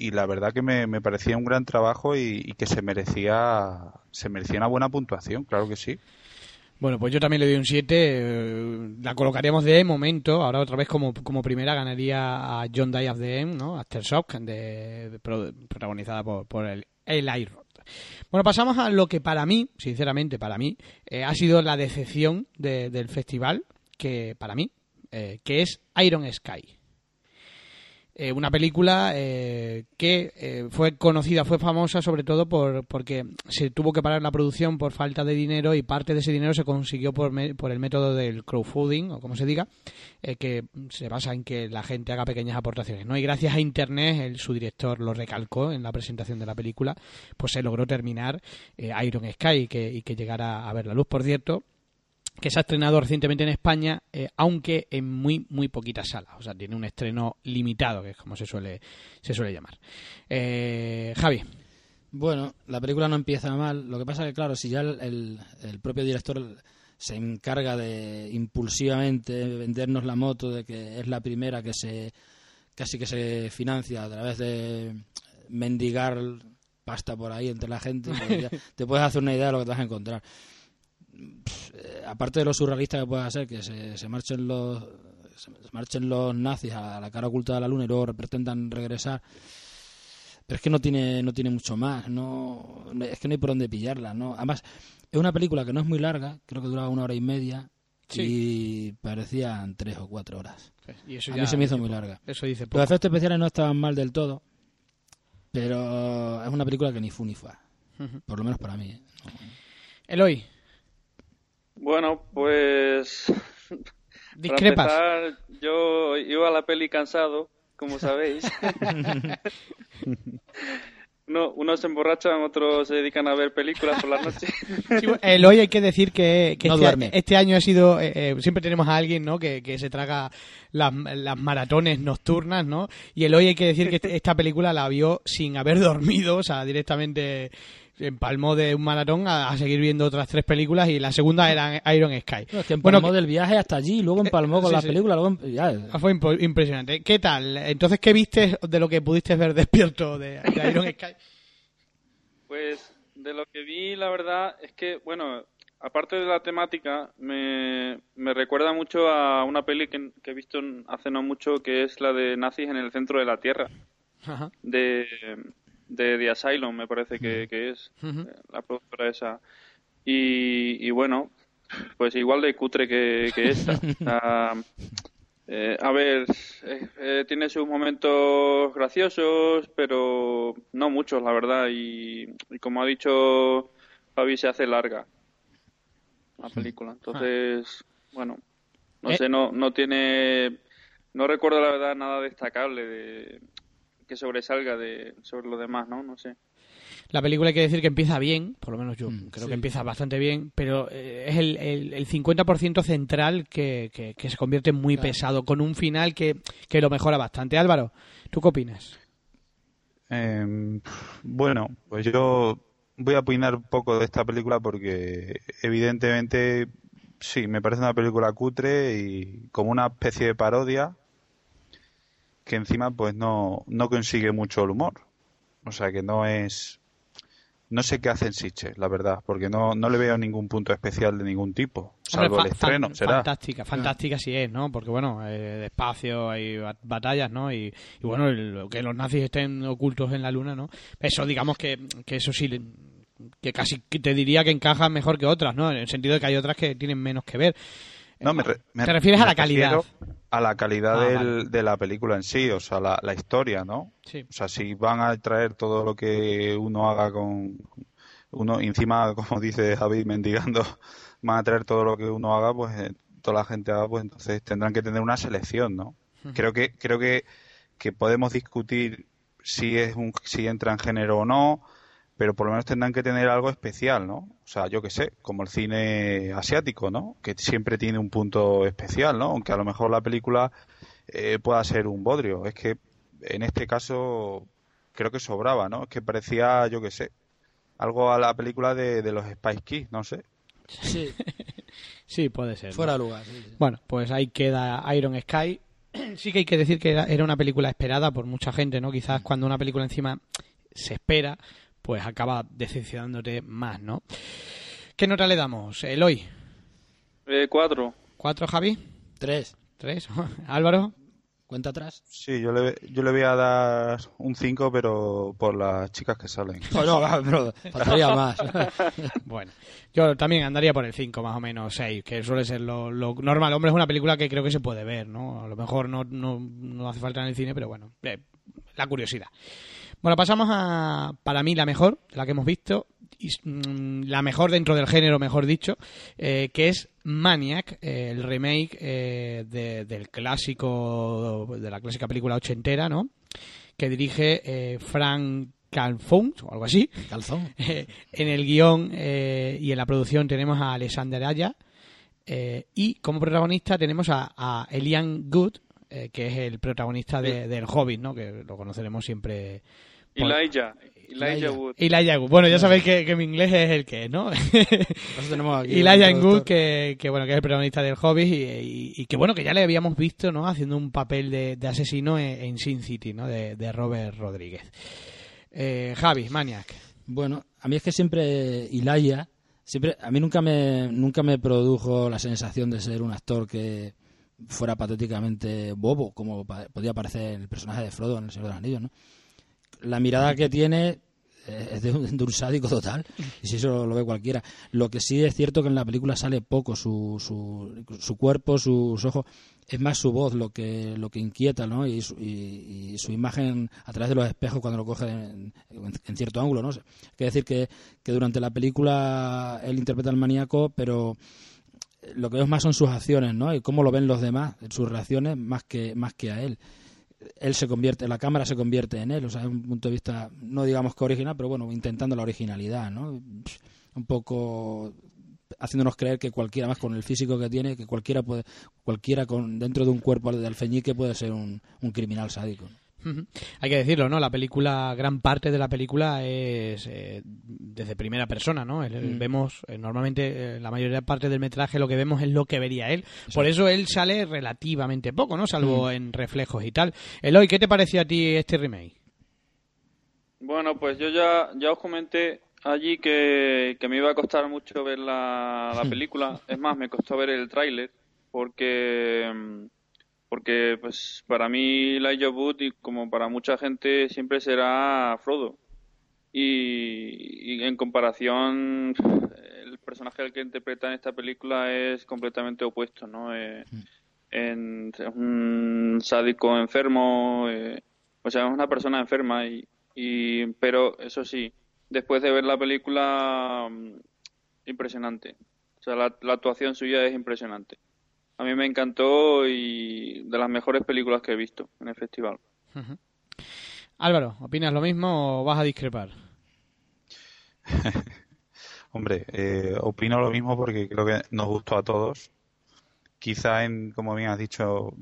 y la verdad que me, parecía un gran trabajo y, que se merecía se merecía una buena puntuación, claro que sí. Bueno, pues yo también le doy un 7. Eh, la colocaríamos de momento. Ahora otra vez como, como primera ganaría a John Day of the End, ¿no? Aftershock, de, protagonizada por, por el Eli Roth. Bueno, pasamos a lo que para mí, sinceramente para mí, eh, ha sido la decepción del festival, que para mí, eh, que es Iron Sky. Eh, una película eh, que eh, fue conocida, fue famosa sobre todo por porque se tuvo que parar la producción por falta de dinero y parte de ese dinero se consiguió por, por el método del crowdfunding o como se diga, que se basa en que la gente haga pequeñas aportaciones. ¿no? Y gracias a Internet, el, su director lo recalcó en la presentación de la película, pues se logró terminar Iron Sky y que llegara a ver la luz. Por cierto, que se ha estrenado recientemente en España, eh, aunque en muy muy poquitas salas. O sea, tiene un estreno limitado, que es como se suele, se suele llamar. Eh, Javi. Bueno, la película no empieza mal. Lo que pasa es que, claro, si ya el, el, propio director se encarga de impulsivamente vendernos la moto, de que es la primera que se casi que se financia a través de mendigar pasta por ahí entre la gente, pues *laughs* te puedes hacer una idea de lo que te vas a encontrar. Eh, aparte de lo surrealista que pueda ser que se, marchen los se marchen los nazis a la cara oculta de la luna y luego pretendan regresar pero es que no tiene no tiene mucho más no es que no hay por dónde pillarla no además es una película que no es muy larga creo que duraba una hora y media y parecían tres o cuatro horas. Y a mí se me hizo muy larga. Eso dice los efectos especiales no estaban mal del todo pero es una película que ni fu ni fa. Por lo menos para mí ¿eh? Eloy bueno, pues. Discrepas. Para empezar, yo iba a la peli cansado, como sabéis. *laughs* No, unos se emborrachan, otros se dedican a ver películas por la noche. *laughs* el hoy hay que decir que, este, este, año ha sido, eh, eh, siempre tenemos a alguien ¿no? que, que se traga las, las, maratones nocturnas, ¿no? Y el hoy hay que decir que este, esta película la vio sin haber *laughs* dormido, o sea, directamente empalmó de un maratón a, seguir viendo otras tres películas y la segunda era Iron Sky. No, es que empalmó bueno, del viaje hasta allí, luego empalmó eh, con la película. Luego, ah, Fue impresionante. ¿Qué tal? Entonces, ¿qué viste de lo que pudiste ver despierto de, Iron *laughs* Sky? Pues de lo que vi, la verdad es que, bueno, aparte de la temática, me, me recuerda mucho a una peli que, he visto hace no mucho, que es la de nazis en el centro de la Tierra. De, de The Asylum, me parece que, es eh, la productora esa. Y, y, bueno, pues igual de cutre que, que esta. *laughs* Eh, a ver, eh, tiene sus momentos graciosos, pero no muchos, la verdad. Y, como ha dicho Fabi, se hace larga la película. Entonces, bueno, no sé, no, no tiene. No recuerdo la verdad nada destacable de, que sobresalga de sobre lo demás, ¿no? No sé. La película hay que decir que empieza bien, por lo menos yo Mm, creo sí. que empieza bastante bien, pero eh, es el, el, el 50% central que, que, que se convierte en muy Claro. pesado, con un final que, que lo mejora bastante. Álvaro, ¿tú qué opinas? Eh, bueno, pues yo voy a opinar un poco de esta película porque evidentemente sí, me parece una película cutre y como una especie de parodia que encima pues no, no consigue mucho el humor. O sea que no es... No sé qué hacen Sitches, la verdad, porque no, no le veo ningún punto especial de ningún tipo, salvo Hombre, el estreno, fan- será. Fantástica, fantástica sí es, ¿no? Porque bueno, eh, espacio hay bat- batallas, ¿no? Y, y bueno, el- que los nazis estén ocultos en la luna, ¿no? Eso digamos que, que eso sí, que casi te diría que encajan mejor que otras, ¿no? En el sentido de que hay otras que tienen menos que ver. No, me re- me- ¿Te refieres a la calidad? A la calidad Ah, del- vale. de la película en sí, o sea, la, la historia, ¿no? Sí. O sea, si van a traer todo lo que uno haga con uno encima, *laughs* como dice Javi, mendigando, *laughs* van a traer todo lo que uno haga, pues eh, toda la gente haga, pues entonces tendrán que tener una selección, ¿no? Creo que creo que, que podemos discutir si es un si entra en género o no, pero por lo menos tendrán que tener algo especial, ¿no? O sea, yo qué sé, como el cine asiático, ¿no? Que siempre tiene un punto especial, ¿no? Aunque a lo mejor la película eh, pueda ser un bodrio. Es que en este caso creo que sobraba, ¿no? Es que parecía, yo qué sé, algo a la película de, de los Spice Kids, no sé. Sí, *laughs* Sí, puede ser. fuera de lugar. sí, sí. Bueno, pues ahí queda Iron Sky. Sí que hay que decir que era, era una película esperada por mucha gente, ¿no? Quizás cuando una película encima se espera, pues acaba decepcionándote más, ¿no? ¿Qué nota le damos? Eloy, Eh, cuatro. ¿cuatro, Javi? Tres. ¿Tres? *laughs* Álvaro, Cuenta atrás. Sí, yo le, yo le voy a dar un 5, pero por las chicas que salen. *laughs* No, no, pero faltaría más. *laughs* Bueno, yo también andaría por el 5, más o menos 6, que suele ser lo, lo normal. Hombre, es una película que creo que se puede ver, ¿no? A lo mejor no, no, no hace falta en el cine, pero bueno, eh, la curiosidad. Bueno, pasamos a, para mí, la mejor, la que hemos visto, la mejor dentro del género, mejor dicho, eh, que es Maniac, eh, el remake eh, de- del clásico, de la clásica película ochentera, ¿no? Que dirige eh, Frank Calfon, o algo así. Calzón. *laughs* En el guion eh, y en la producción tenemos a Alexander Aya eh, y como protagonista tenemos a, a Elian Good, eh, que es el protagonista de- del Hobbit, ¿no? que lo conoceremos siempre. por- Elijah. Elijah Elijah. Wood. Elijah Wood. Bueno, ya sabéis que, que mi inglés es el que es, ¿no? *laughs* Por eso tenemos aquí Elijah Wood, que, que, bueno, que es el protagonista del Hobbit y, y- y que bueno, que ya le habíamos visto, ¿no? Haciendo un papel de, de asesino en, en Sin City, ¿no? De, de Robert Rodríguez. Eh, Javi, Maniac. Bueno, a mí es que siempre Ilaya, siempre, a mí nunca me, nunca me produjo la sensación de ser un actor que fuera patéticamente bobo, como pa- podía parecer el personaje de Frodo en El Señor de los Anillos, ¿no? La mirada que tiene eh, es de un, de un sádico total, y si eso lo ve cualquiera. Lo que sí es cierto que en la película sale poco su, su, su cuerpo, sus ojos, es más su voz lo que lo que inquieta, ¿no? Y su, y- su imagen a través de los espejos cuando lo coge en, cierto ángulo, ¿no? Que decir que, que durante la película él interpreta al maníaco, pero lo que vemos más son sus acciones, ¿no? Y cómo lo ven los demás, sus reacciones, más que, más que a él. Él se convierte, la cámara se convierte en él, o sea, es un punto de vista, no digamos que original, pero bueno, intentando la originalidad, ¿no? Un poco haciéndonos creer que cualquiera más con el físico que tiene, que cualquiera puede, cualquiera con dentro de un cuerpo de alfeñique puede ser un, un criminal sádico. Hay que decirlo, ¿no? La película, gran parte de la película es eh, desde primera persona, ¿no? El- el- Mm. Vemos, eh, normalmente, eh, la mayoría parte del metraje lo que vemos es lo que vería él. Por eso él sale relativamente poco, ¿no? Salvo Mm. en reflejos y tal. Eloy, ¿qué te pareció a ti este remake? Bueno, pues yo ya, ya os comenté allí que, que me iba a costar mucho ver la, la *laughs* película. Es más, me costó ver el tráiler porque, mm, porque pues para mí Elijah Wood y como para mucha gente siempre será Frodo. Y, y en comparación, el personaje al que interpreta en esta película es completamente opuesto, ¿no? Eh, en- es un sádico enfermo, eh, o sea, es una persona enferma y, y pero eso sí, después de ver la película mm, impresionante. O sea, la, la actuación suya es impresionante. A mí me encantó y de las mejores películas que he visto en el festival. Álvaro, ¿opinas lo mismo o vas a discrepar? *laughs* Hombre, eh, opino lo mismo porque creo que nos gustó a todos. Quizá en, como bien has dicho,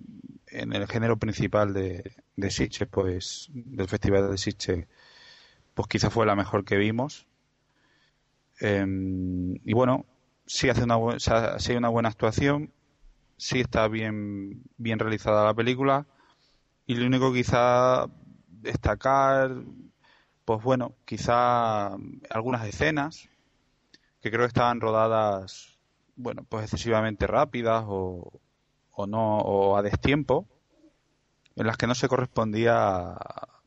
en el género principal de, de Sitges, pues, del Festival de Sitges, pues quizá fue la mejor que vimos. Em, y bueno, sí hace una, bu- o sea, sí hay una buena actuación, sí está bien, bien realizada la película. Y lo único quizá destacar, pues bueno, quizá algunas escenas que creo que estaban rodadas, bueno, pues excesivamente rápidas o, o no, o a destiempo, en las que no se correspondía,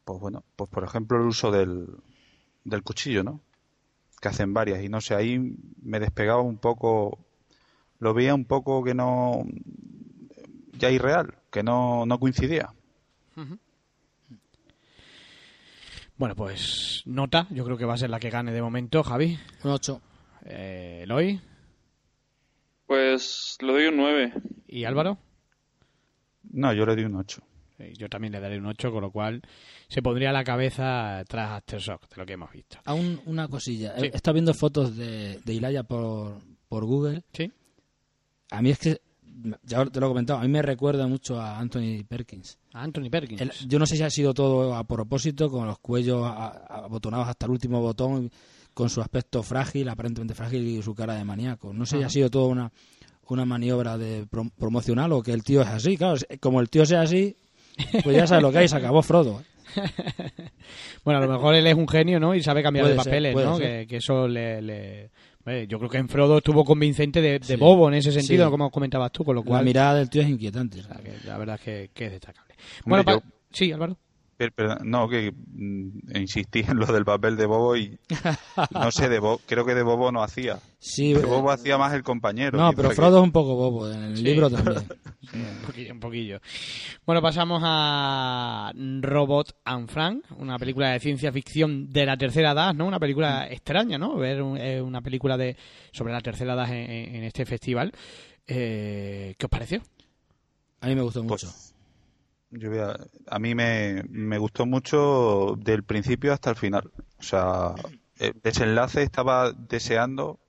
pues bueno, pues por ejemplo el uso del, del cuchillo, ¿no? Que hacen varias y no sé, ahí me despegaba un poco, lo veía un poco que no, ya irreal, que no, no coincidía. Bueno, pues nota, yo creo que va a ser la que gane de momento, Javi. Un 8. Eh, Eloy Pues le doy un 9. y Álvaro. No, yo le di un 8. Eh, Yo también le daré un 8, con lo cual se pondría a la cabeza tras Aftershock, de lo que hemos visto. Aún una cosilla. Sí. He estado viendo fotos de, de Ilaya por, por Google. ¿Sí? A mí es que, ya te lo he comentado, a mí me recuerda mucho a Anthony Perkins. A Anthony Perkins. El- yo no sé si ha sido todo a propósito, con los cuellos abotonados hasta el último botón, con su aspecto frágil, aparentemente frágil, y su cara de maníaco. No sé si ha sido todo una, una maniobra de prom- promocional o que el tío es así. Claro, como el tío sea así, pues ya sabes lo que hay, se acabó Frodo. *laughs* Bueno, a lo mejor él es un genio, ¿no? Y sabe cambiar Puede de papeles, ¿no? Que, que eso le... le- eh, Yo creo que en Frodo estuvo convincente de, de Sí. bobo en ese sentido, Sí. como comentabas tú, con lo La cual... mirada del tío es inquietante. o sea, que la verdad es que, que es destacable. Bueno, yo- sí, Álvaro. Perdón, no, que mm, insistí en lo del papel de Bobo y no sé, de Bo- creo que de Bobo no hacía. Sí, De eh, Bobo hacía más el compañero. no, pero que- Frodo es un poco bobo, en el Sí. libro también. *laughs* Un poquillo, un poquillo. Bueno, pasamos a Robot and Frank, una película de ciencia ficción de la tercera edad, ¿no? Una película extraña, ¿no? Ver un- eh, una película de sobre la tercera edad en, en- en este festival. Eh, ¿Qué os pareció? A mí me gustó Pues, mucho. Yo voy a, a mí me, me gustó mucho del principio hasta el final. O sea, el desenlace estaba deseando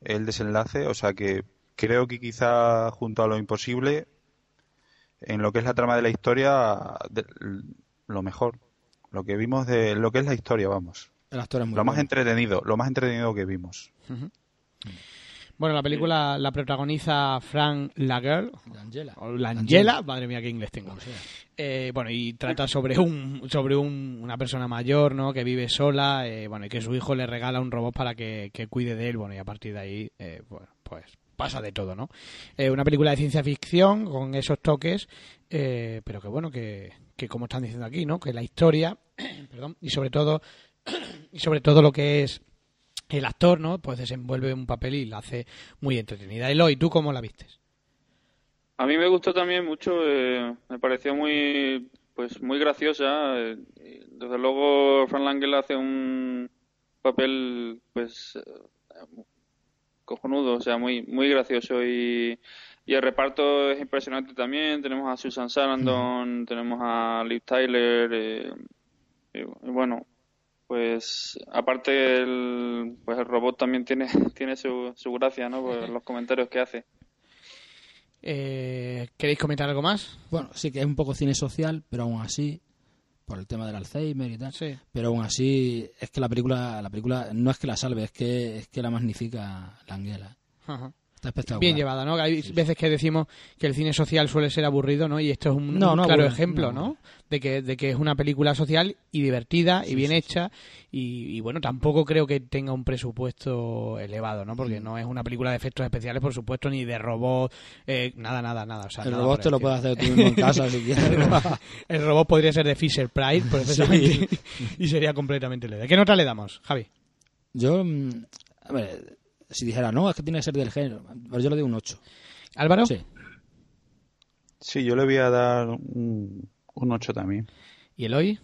el desenlace. O sea que creo que quizá junto a lo imposible, en lo que es la trama de la historia, de- lo mejor. Lo que vimos de lo que es la historia, vamos. El actor es muy Lo más entretenido, lo más entretenido que vimos. Bueno, la película la protagoniza Frank Lagerl, o Langella, madre mía qué inglés tengo. Sea. Eh, bueno, y trata sobre un sobre un- una persona mayor, ¿no? Que vive sola, eh, bueno, y que su hijo le regala un robot para que, que cuide de él, bueno, y a partir de ahí, eh, bueno, pues pasa de todo, ¿no? Una película de ciencia ficción con esos toques, eh, pero que bueno, que, que como están diciendo aquí, ¿no? Que la historia, *clears throat* perdón, y sobre todo, *clears throat* y sobre todo lo que es el actor, ¿no? Pues desenvuelve un papel y la hace muy entretenida. Eloy, ¿tú cómo la vistes? A mí me gustó también mucho, eh, me pareció muy, pues muy graciosa. eh, desde luego, Fran Langella hace un papel, pues, eh, cojonudo, o sea, muy, muy gracioso y, y el reparto es impresionante también. Tenemos a Susan Sarandon, tenemos a Liv Tyler, eh, y, y bueno, pues aparte el, pues el robot también tiene, *laughs* tiene su, su gracia, ¿no? Por los comentarios que hace. Eh, ¿Queréis comentar algo más? Bueno, sí que es un poco cine social, pero aún así, por el tema del Alzheimer y tal, Sí. pero aún así es que la película, la película no es que la salve, es que es que la magnifica Langella. Ajá. Está espectacular. Bien llevada, ¿no? Hay veces que decimos que el cine social suele ser aburrido, ¿no? Y esto es un, No, un no claro aburre, ejemplo, no. De que, de que es una película social y divertida y bien hecha y, y, bueno, tampoco creo que tenga un presupuesto elevado, ¿no? Mm. Porque no es una película de efectos especiales, por supuesto, ni de robot, eh, nada, nada, nada. O sea, El nada robot te lo puedes hacer tú mismo en casa si *laughs* quieres. El robot podría ser de Fisher Price, perfectamente, *laughs* y sería completamente LED. ¿Qué nota le damos, Javi? Yo, mm, a ver, si dijera, no, es que tiene que ser del género, pero yo le doy un 8. ¿Álvaro? Sí. Sí, yo le voy a dar un, un 8 también. ¿Y Eloy?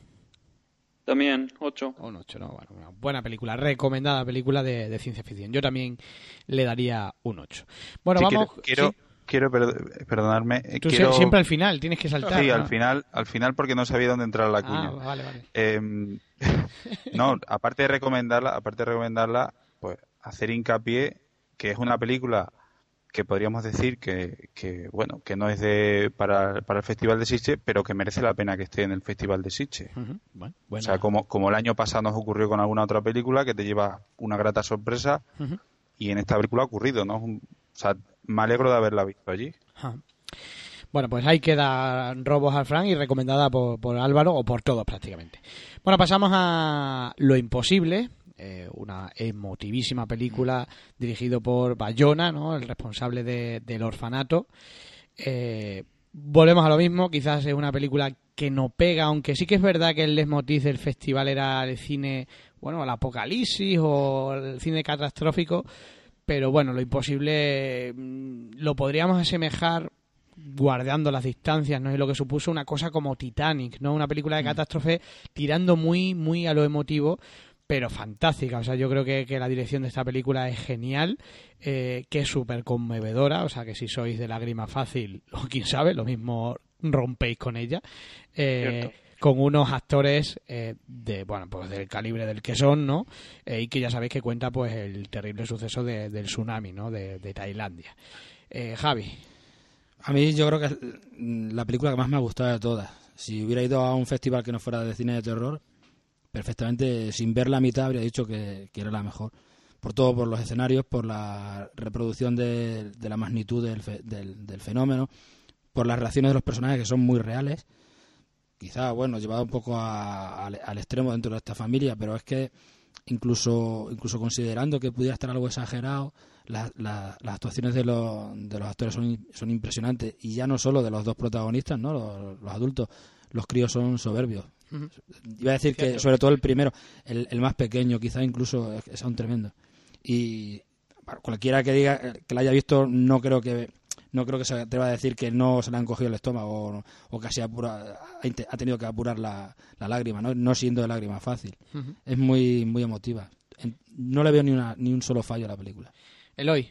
También, 8. Un 8, ¿no? Bueno, una buena película, recomendada película de, de ciencia ficción. Yo también le daría un 8. Bueno, Sí, vamos. quiero, quiero, sí. quiero per- perdonarme. eh, Tú quiero... siempre al final, tienes que saltar. Sí, ¿no? al final, al final porque no sabía dónde entrar la Ah, cuña. vale, vale. Em, *laughs* no, aparte de recomendarla, aparte de recomendarla, pues hacer hincapié que es una película que podríamos decir que, que bueno, que no es de para, para el Festival de Sitges, pero que merece la pena que esté en el Festival de Sitges. Ujú, Bueno, O sea, como, como el año pasado nos ocurrió con alguna otra película que te lleva una grata sorpresa y en esta película ha ocurrido, ¿no? O sea, me alegro de haberla visto allí. Bueno, pues ahí queda Robos al Frank y recomendada por, por Álvaro o por todos prácticamente. Bueno, pasamos a Lo Imposible, eh, una emotivísima película dirigido por Bayona, ¿no? el responsable de- del orfanato. Eh, volvemos a lo mismo, quizás es una película que no pega, aunque sí que es verdad que el leitmotiv del festival era el cine, bueno, el apocalipsis o el cine catastrófico, pero bueno, lo imposible mm, lo podríamos asemejar guardando las distancias, ¿no? Y lo que supuso una cosa como Titanic, ¿no? Una película de catástrofe tirando muy, muy a lo emotivo, pero fantástica. O sea, yo creo que, que la dirección de esta película es genial, eh, que es súper conmovedora. O sea, que si sois de lágrima fácil, *laughs* o quién sabe, lo mismo rompéis con ella. Eh, con unos actores eh, de bueno pues del calibre del que son no Eh, y que ya sabéis que cuenta pues el terrible suceso de- del tsunami no de, de Tailandia Eh, Javi A mí yo creo que es la película que más me ha gustado de todas. Si hubiera ido a un festival que no fuera de cine de terror, perfectamente, sin ver la mitad, habría dicho que, que era la mejor. Por todo, por los escenarios, por la reproducción de, de la magnitud del, fe- del, del fenómeno, por las reacciones de los personajes que son muy reales. Quizá, bueno, llevado un poco a- al, extremo dentro de esta familia, pero es que incluso incluso considerando que pudiera estar algo exagerado, la- la- las actuaciones de los, de los actores son, son impresionantes y ya no solo de los dos protagonistas, ¿no? Los, los adultos, los críos son soberbios. Iba a decir que sobre todo el primero, el, el más pequeño, quizá incluso es, aún tremendo. Y cualquiera que diga eh, que la haya visto, no creo que no creo que se atreva a decir que no se le han cogido el estómago o, o casi apura- ha, tenido que apurar la, la lágrima, ¿no? no siendo de lágrima fácil. Es muy muy emotiva. En- No le veo ni, una, ni un solo fallo a la película. Eloy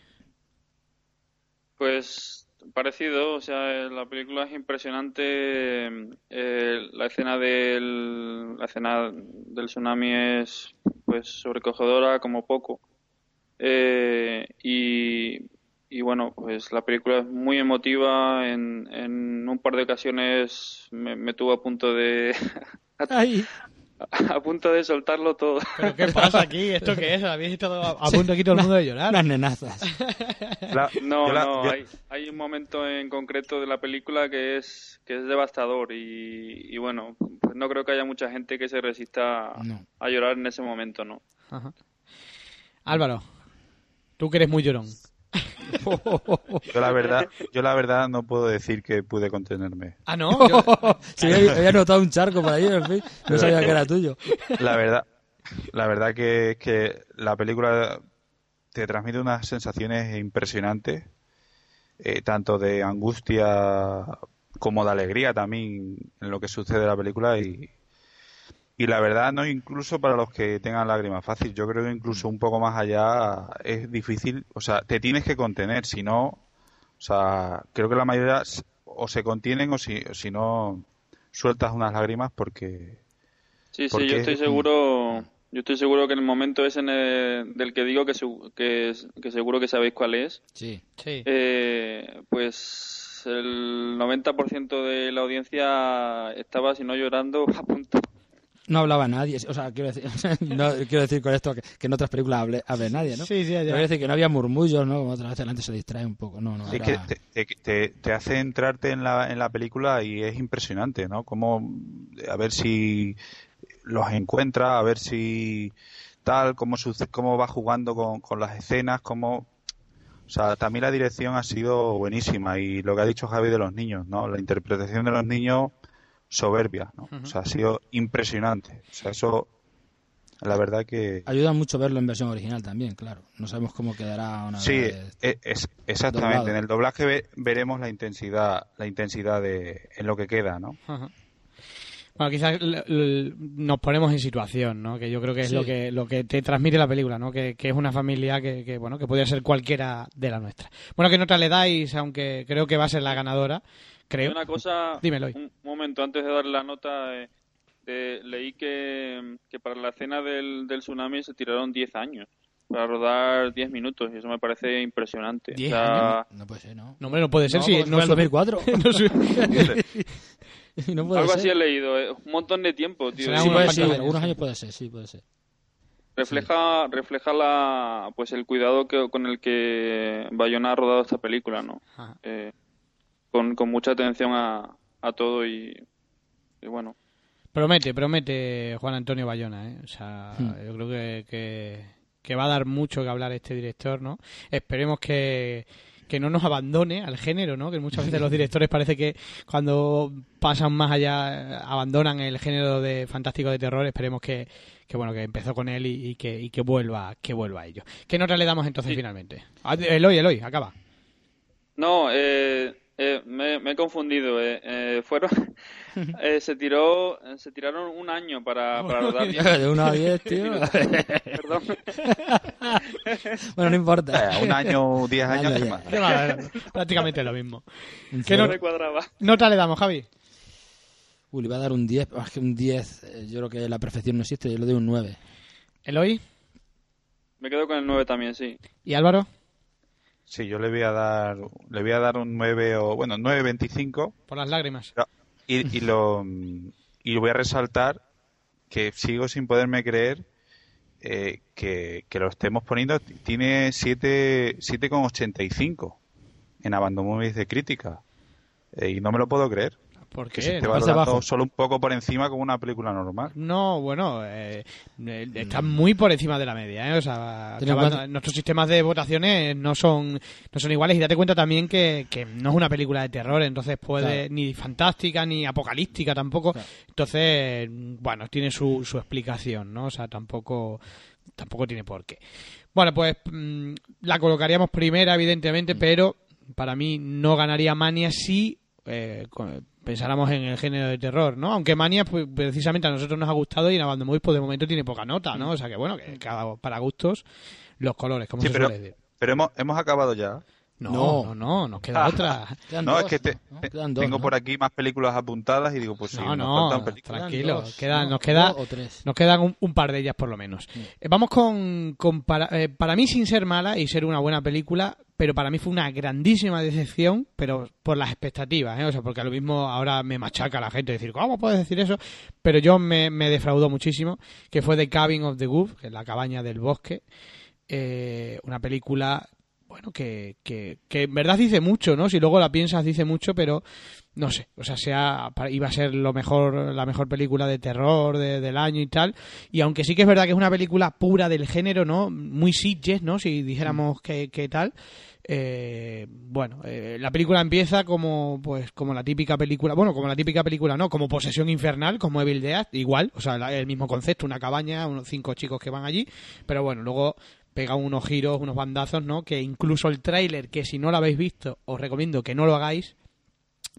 Pues parecido, o sea, la película es impresionante. eh, la escena del la escena del tsunami es pues sobrecogedora como poco. Eh, y, y bueno, pues la película es muy emotiva. En, en un par de ocasiones me, me tuvo a punto de *laughs* a punto de soltarlo todo. ¿Pero qué pasa aquí? ¿Esto qué es? Habéis estado a, a punto aquí todo el mundo de llorar. unas nenazas. La- No, la- no, yo- hay, hay un momento en concreto de la película que es que es devastador y, y bueno, pues no creo que haya mucha gente que se resista a, No. a llorar en ese momento, ¿no? Ajá. Álvaro, tú que eres muy llorón. Yo la verdad, yo la verdad no puedo decir que pude contenerme. Ah, no. *laughs* Yo- Sí, había, había notado un charco por ahí, en fin. No sabía que era tuyo. La verdad, la verdad que que la película te transmite unas sensaciones impresionantes, eh, tanto de angustia como de alegría también en lo que sucede en la película y, y la verdad no incluso para los que tengan lágrimas fácil, yo creo que incluso un poco más allá es difícil, o sea, te tienes que contener, si no, o sea, creo que la mayoría o se contienen o si, o si no sueltas unas lágrimas porque Sí, sí, yo estoy es- seguro, yo estoy seguro que en el momento ese en el- del que digo que, que, que seguro que sabéis cuál es, Sí. Sí. eh, pues el 90% de la audiencia estaba, si no llorando, *laughs* a punto. No hablaba nadie. O sea, quiero decir, *laughs* no, quiero decir con esto que, que en otras películas hable, hable nadie, ¿no? Sí, sí, ya. Quiero decir que no había murmullos, ¿no? Como otras veces gente se distrae un poco. No, no. Es era- que te, te- te- hace entrarte en la, en la película y es impresionante, ¿no? Como, a ver si los encuentra, a ver si tal, cómo, suce- cómo va jugando con, con las escenas, cómo... O sea, también la dirección ha sido buenísima y lo que ha dicho Javi de los niños, ¿no? La interpretación de los niños soberbia, ¿no? O sea, ha sido impresionante. O sea, eso, la verdad que... Ayuda mucho verlo en versión original también, claro. No sabemos cómo quedará una Sí, vez. e- es, exactamente. doblado. En el doblaje ve- veremos la intensidad, la intensidad de en lo que queda, ¿no? Ajá. Bueno, quizás nos ponemos en situación, ¿no? Que yo creo que es Sí. lo que lo que te transmite la película, ¿no? Que, que es una familia que, que, bueno, que podría ser cualquiera de la nuestra. Bueno, ¿qué nota le dais? Aunque creo que va a ser la ganadora, creo. Una cosa, Dímelo hoy. un momento antes de darle la nota, eh, eh, leí que, que para la escena del, del tsunami se tiraron 10 años para rodar 10 minutos y eso me parece impresionante. O 10 sea, No puede ser, ¿no? No, hombre, no puede ser No, si porque no en su- 2004. no *laughs* no puede algo ser. así he leído, eh, un montón de tiempo, tío. Sí, puede ser, años, algunos sí. años puede ser, sí, puede ser. refleja refleja la pues el cuidado que con el que Bayona ha rodado esta película no Ajá. Eh, con, con mucha atención a, a todo y, y bueno Promete, promete Juan Antonio Bayona, ¿eh? O sea, Hmm. yo creo que, que, que va a dar mucho que hablar este director, ¿no? Esperemos que, que no nos abandone al género, ¿no? Que muchas veces los *laughs* directores parece que cuando pasan más allá abandonan el género de fantástico de terror. Esperemos que, que bueno, que empezó con él y, y que, y que vuelva, que vuelva a ello. ¿Qué nota le damos entonces finalmente? Ah, Eloy, Eloy, acaba. no eh, eh, me, me he confundido eh, eh, fueron *laughs* eh, se tiró se tiraron un año para, para rodar *laughs* diez- De 1 a 10, tío. *laughs* perdón bueno, no importa. Eh, un año, diez Año años, ya. ¿qué más? Mal, Prácticamente lo mismo. ¿Qué no cuadraba nota le damos, Javi? Uy, le iba a dar un 10. Más que un 10, eh, yo creo que la perfección no existe. Yo le doy un 9. Eloy me quedo con el 9 también sí y Álvaro. Sí, yo le voy a dar, le voy a dar un 9 o, bueno, 9.25 Por las lágrimas. y, y lo, y voy a resaltar que sigo sin poderme creer eh, que, que lo estemos poniendo, tiene 7 7,85 en Abandon Movies de crítica. Eh, y no me lo puedo creer. ¿Por Que qué? se esté No, valorando solo un poco por encima como una película normal. No, bueno, eh, eh, está muy por encima de la media, ¿eh? O sea, acabando- nuestros sistemas de votaciones no son no son iguales y date cuenta también que, que no es una película de terror, entonces puede Claro. ni fantástica ni apocalíptica tampoco. Claro. Entonces, bueno, tiene su, su explicación, ¿no? O sea, tampoco tampoco tiene por qué. Bueno, pues mm, la colocaríamos primera, Mm. evidentemente, pero para mí no ganaría Mania si eh, con- pensáramos en el género de terror, ¿no? Aunque Mania, pues, precisamente a nosotros nos ha gustado y en Abandon pues de momento tiene poca nota, Mm. ¿no? O sea que bueno, que cada, para gustos los colores, como Sí, se pero, suele decir. pero hemos, hemos acabado ya. No, No. no, no, nos queda otra. Quedan No, dos, es que te- ¿no? te- Quedan dos, tengo ¿no? por aquí más películas apuntadas y digo, pues sí, No, nos no, películas. Quedan tranquilo, dos, queda- ¿no? nos queda- o tres. Nos quedan un, un par de ellas por lo menos. Eh, vamos con, con para, eh, para mí sin ser mala y ser una buena película, pero para mí fue una grandísima decepción, pero por las expectativas, ¿eh? o sea, porque a lo mismo ahora me machaca la gente decir, ¿cómo puedes decir eso? Pero yo me, me defraudó muchísimo, que fue The Cabin of the Wolf, que es la cabaña del bosque, eh, una película bueno, que, que, que en verdad dice mucho, ¿no? Si luego la piensas dice mucho, pero no sé, o sea, sea, iba a ser lo mejor, la mejor película de terror de- del año y tal, y aunque sí que es verdad que es una película pura del género, ¿no? Muy Sitges, ¿no? Si dijéramos que, que tal, eh, bueno, eh, la película empieza como, pues, como la típica película, bueno, como la típica película, ¿no? Como Posesión Infernal, como Evil Dead, igual, o sea, la- el mismo concepto, una cabaña, unos cinco chicos que van allí, pero bueno, luego pega unos giros, unos bandazos, ¿no? Que incluso el tráiler, que si no lo habéis visto, os recomiendo que no lo hagáis,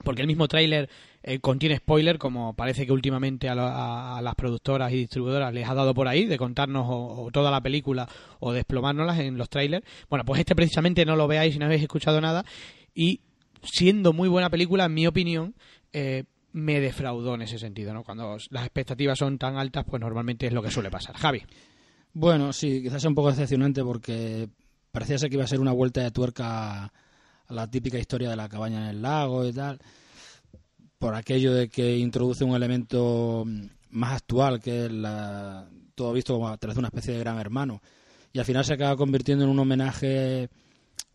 porque el mismo tráiler eh, contiene spoiler, como parece que últimamente a, a- las productoras y distribuidoras les ha dado por ahí, de contarnos o toda la película o desplomárnoslas en los trailers. Bueno, pues este precisamente no lo veáis si no habéis escuchado nada, y siendo muy buena película, en mi opinión, eh, me defraudó en ese sentido, ¿no? Cuando las expectativas son tan altas, pues normalmente es lo que suele pasar. Javi. Bueno, sí, quizás sea un poco decepcionante porque parecía ser que iba a ser una vuelta de tuerca a la típica historia de la cabaña en el lago y tal, por aquello de que introduce un elemento más actual que la, todo visto como a través de una especie de gran hermano. Y al final se acaba convirtiendo en un homenaje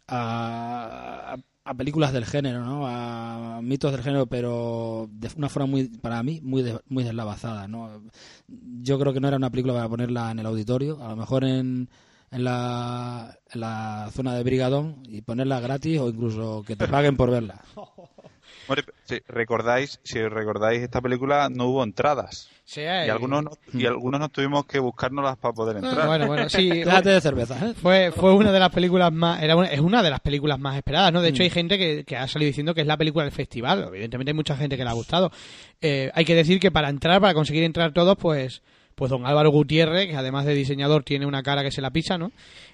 a- a películas del género, ¿no? A mitos del género, pero de una forma muy, para mí, muy, de- muy deslavazada, ¿no? Yo creo que no era una película para ponerla en el auditorio, a lo mejor en, en, la, en la zona de Brigadón y ponerla gratis o incluso que te paguen por verla. *laughs* Hombre, si recordáis, si recordáis esta película no hubo entradas. Sí, Y eh, algunos, no- y algunos nos tuvimos que buscárnoslas para poder entrar. Bueno, bueno, sí. *laughs* Déjate de cerveza, ¿eh? Fue, fue una de las películas más, era una- es una de las películas más esperadas, ¿no? De hecho hay gente que, que ha salido diciendo que es la película del festival, evidentemente hay mucha gente que le ha gustado. Eh, hay que decir que para entrar, para conseguir entrar todos, pues, pues don Álvaro Gutiérrez, que además de diseñador tiene una cara que se la pisa, ¿no?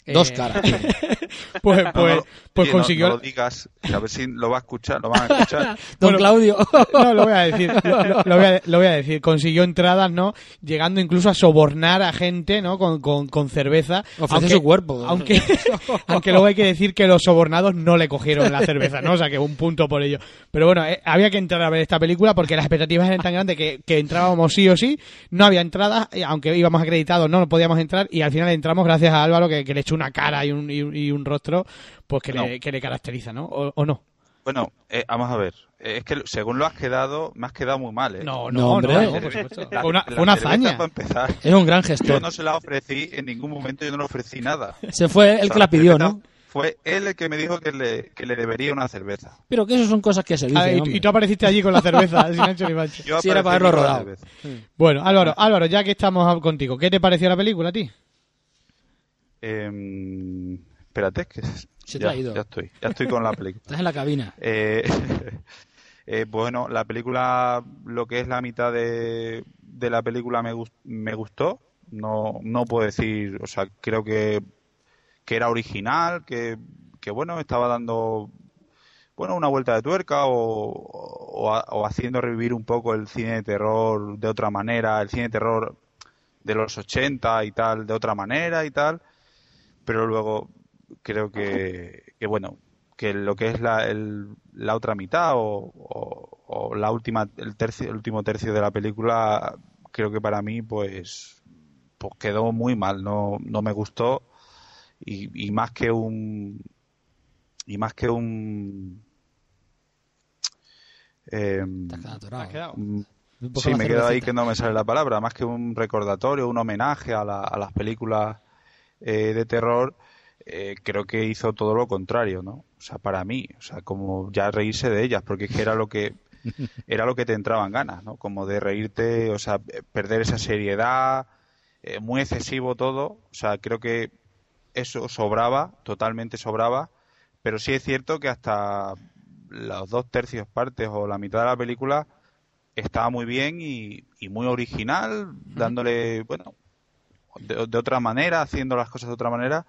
Dos Eh, caras. *laughs* *laughs* Pues, No, pues, no, pues oye, no- consiguió... No, lo digas, a ver si lo va a escuchar, lo van a escuchar. *laughs* Don Bueno, Claudio. *laughs* No, lo voy a decir, lo, voy a, lo voy a decir. Consiguió entradas, ¿no? Llegando incluso a sobornar a gente, ¿no? Con, con, con cerveza. Ofrece su cuerpo. Aunque, aunque luego hay que decir que los sobornados no le cogieron la cerveza, ¿no? O sea, que un punto por ello. Pero bueno, eh, había que entrar a ver esta película porque las expectativas eran tan grandes que, que entrábamos sí o sí. No había entradas, eh, aunque íbamos acreditados, no, no podíamos entrar. Y al final entramos gracias a Álvaro que, que le echó una cara y un, y un, y un rostro, pues que, No. le, que le caracteriza, ¿no? O, o no. Bueno, eh, vamos a ver. Eh, Es que según lo has quedado, me has quedado muy mal, ¿eh? No, No, no, hombre. no, La no, cerve- por supuesto. la- Fue una, la una hazaña. Para empezar, Era un gran yo gestor. no se la ofrecí en ningún momento, yo no le ofrecí nada. Se fue él O sea, que la pidió, ¿no? Fue él el que me dijo que le, que le debería una cerveza. Pero que eso son cosas que se Ah, dicen, y, hombre. y tú apareciste allí con la cerveza, *laughs* sin ancho ni mancho. Yo Sí, era para haberlo rodado. cerveza. Bueno, Álvaro, Álvaro, ya que estamos contigo, ¿qué te pareció la película a ti? Em, espérate, que Se te ya, ha ido. ya estoy, ya estoy con la *laughs* película. Estás en la cabina. Eh, *laughs* eh, bueno, la película, lo que es la mitad de, de la película me, gus- me gustó. No, no puedo decir, o sea, creo que, que era original, que, que bueno, estaba dando bueno una vuelta de tuerca o, o haciendo revivir un poco el cine de terror de otra manera, el cine de terror de los 80 y tal, de otra manera y tal. Pero luego creo que, que bueno, que lo que es la, el- la otra mitad o, o- o la última el tercio el último tercio de la película creo que para mí pues pues quedó muy mal. No no me gustó. Y, y más que un y más que un poco Sí, me quedo ahí que no me sale la palabra, más que un recordatorio, un homenaje a, la- a las películas eh, de terror, eh, creo que hizo todo lo contrario, ¿no? O sea, para mí, o sea, como ya reírse de ellas, porque es que era lo que *laughs* era lo que te entraban ganas, ¿no? Como de reírte, o sea, eh, perder esa seriedad, eh, muy excesivo todo, o sea, creo que eso sobraba, totalmente sobraba, pero sí es cierto que hasta los dos tercios partes o la mitad de la película estaba muy bien y, y muy original, dándole, bueno, de, de otra manera, haciendo las cosas de otra manera,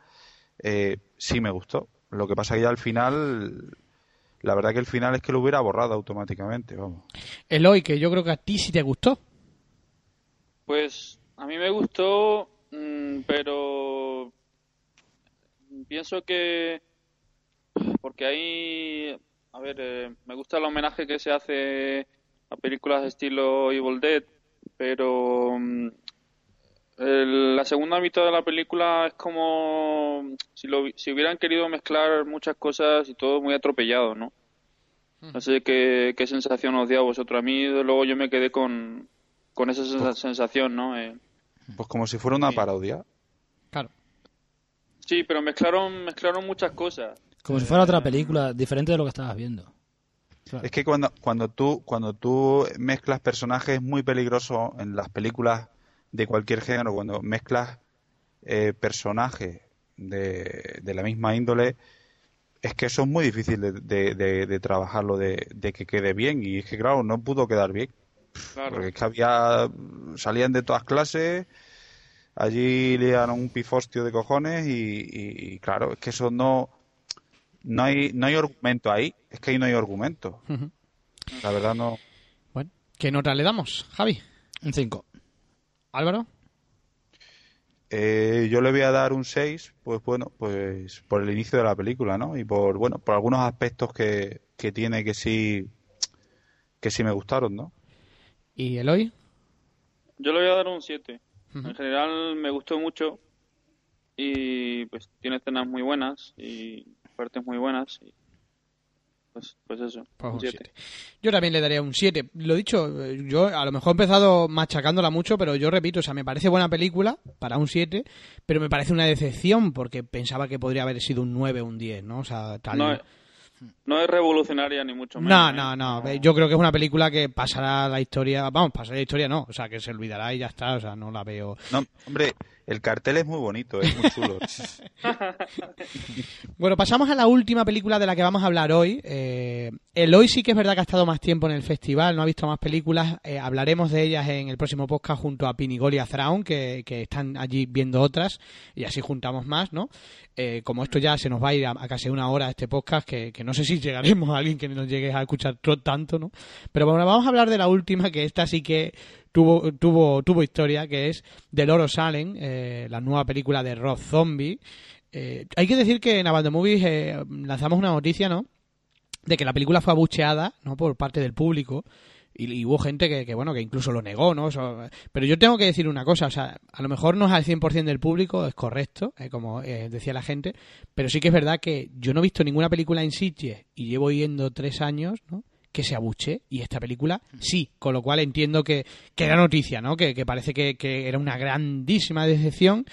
eh, sí me gustó. Lo que pasa que ya al final, la verdad que el final es que lo hubiera borrado automáticamente, vamos. Eloy, que yo creo que a ti sí te gustó. Pues a mí me gustó, mm, pero pienso que porque ahí, a ver, eh, me gusta el homenaje que se hace a películas de estilo Evil Dead, pero mm, el- la segunda mitad de la película es como si, lo, si hubieran querido mezclar muchas cosas y todo muy atropellado, ¿no? No sé qué, qué sensación os dio a vosotros. A mí, luego, yo me quedé con, con esa sensa- sensación, ¿no? Eh, Pues como si fuera una parodia. Claro. sí, pero mezclaron, mezclaron muchas cosas. Como si fuera otra película, diferente de lo que estabas viendo. Es que cuando, cuando tú, cuando tú mezclas personajes es muy peligroso en las películas de cualquier género, cuando mezclas eh, personajes de, de la misma índole, es que eso es muy difícil de, de- de- de trabajarlo, de, de que quede bien. Y es que, claro, no pudo quedar bien. Claro. Porque es que había, salían de todas clases, allí liaron un pifostio de cojones y, y- y, claro, es que eso no, no hay, no hay argumento ahí, es que ahí no hay argumento. La verdad no. Bueno, ¿qué nota le damos, Javi? Un 5. Álvaro. Eh, yo le voy a dar un 6, pues bueno, pues por el inicio de la película, ¿no? Y por, bueno, por algunos aspectos que, que tiene que sí, que sí me gustaron, ¿no? ¿Y Eloy? Yo le voy a dar un 7. Ujú. En general me gustó mucho y pues tiene escenas muy buenas y partes muy buenas y pues, pues eso, Pues un un 7. siete. Yo también le daría un 7. Lo dicho, yo a lo mejor he empezado machacándola mucho, pero yo repito, o sea, me parece buena película para un 7, pero me parece una decepción porque pensaba que podría haber sido un 9 o un 10, ¿no? O sea, tal. No, no es revolucionaria ni mucho menos. No, ¿eh? no, no. Yo creo que es una película que pasará la historia. Vamos, pasará la historia no. O sea, que se olvidará y ya está. O sea, no la veo. No, hombre, el cartel es muy bonito, es muy chulo. *laughs* Bueno, pasamos a la última película de la que vamos a hablar hoy. Eh, Eloy sí que es verdad que ha estado más tiempo en el festival, no ha visto más películas. Eh, hablaremos de ellas en el próximo podcast junto a Pinigol y a Thrawn, que, que están allí viendo otras y así juntamos más, ¿no? Eh, como esto ya se nos va a ir a, casi una hora este podcast, que, que no sé si llegaremos a alguien que nos llegue a escuchar tanto, ¿no? Pero bueno, vamos a hablar de la última, que esta sí que tuvo, tuvo, tuvo historia, que es The Loro Salen, eh, la nueva película de Rob Zombie. Eh, hay que decir que en Abandon Movies eh, lanzamos una noticia, ¿no? De que la película fue abucheada, ¿no? Por parte del público. Y, y hubo gente que, que, bueno, que incluso lo negó, ¿no? Pero yo tengo que decir una cosa, o sea, a lo mejor no es al 100% del público, es correcto, eh, como eh, decía la gente, pero sí que es verdad que yo no he visto ninguna película en Sitges y llevo yendo tres años, ¿no? Que se abuche y esta película sí, con lo cual entiendo que, que era noticia, ¿no? Que, que parece que, que era una grandísima decepción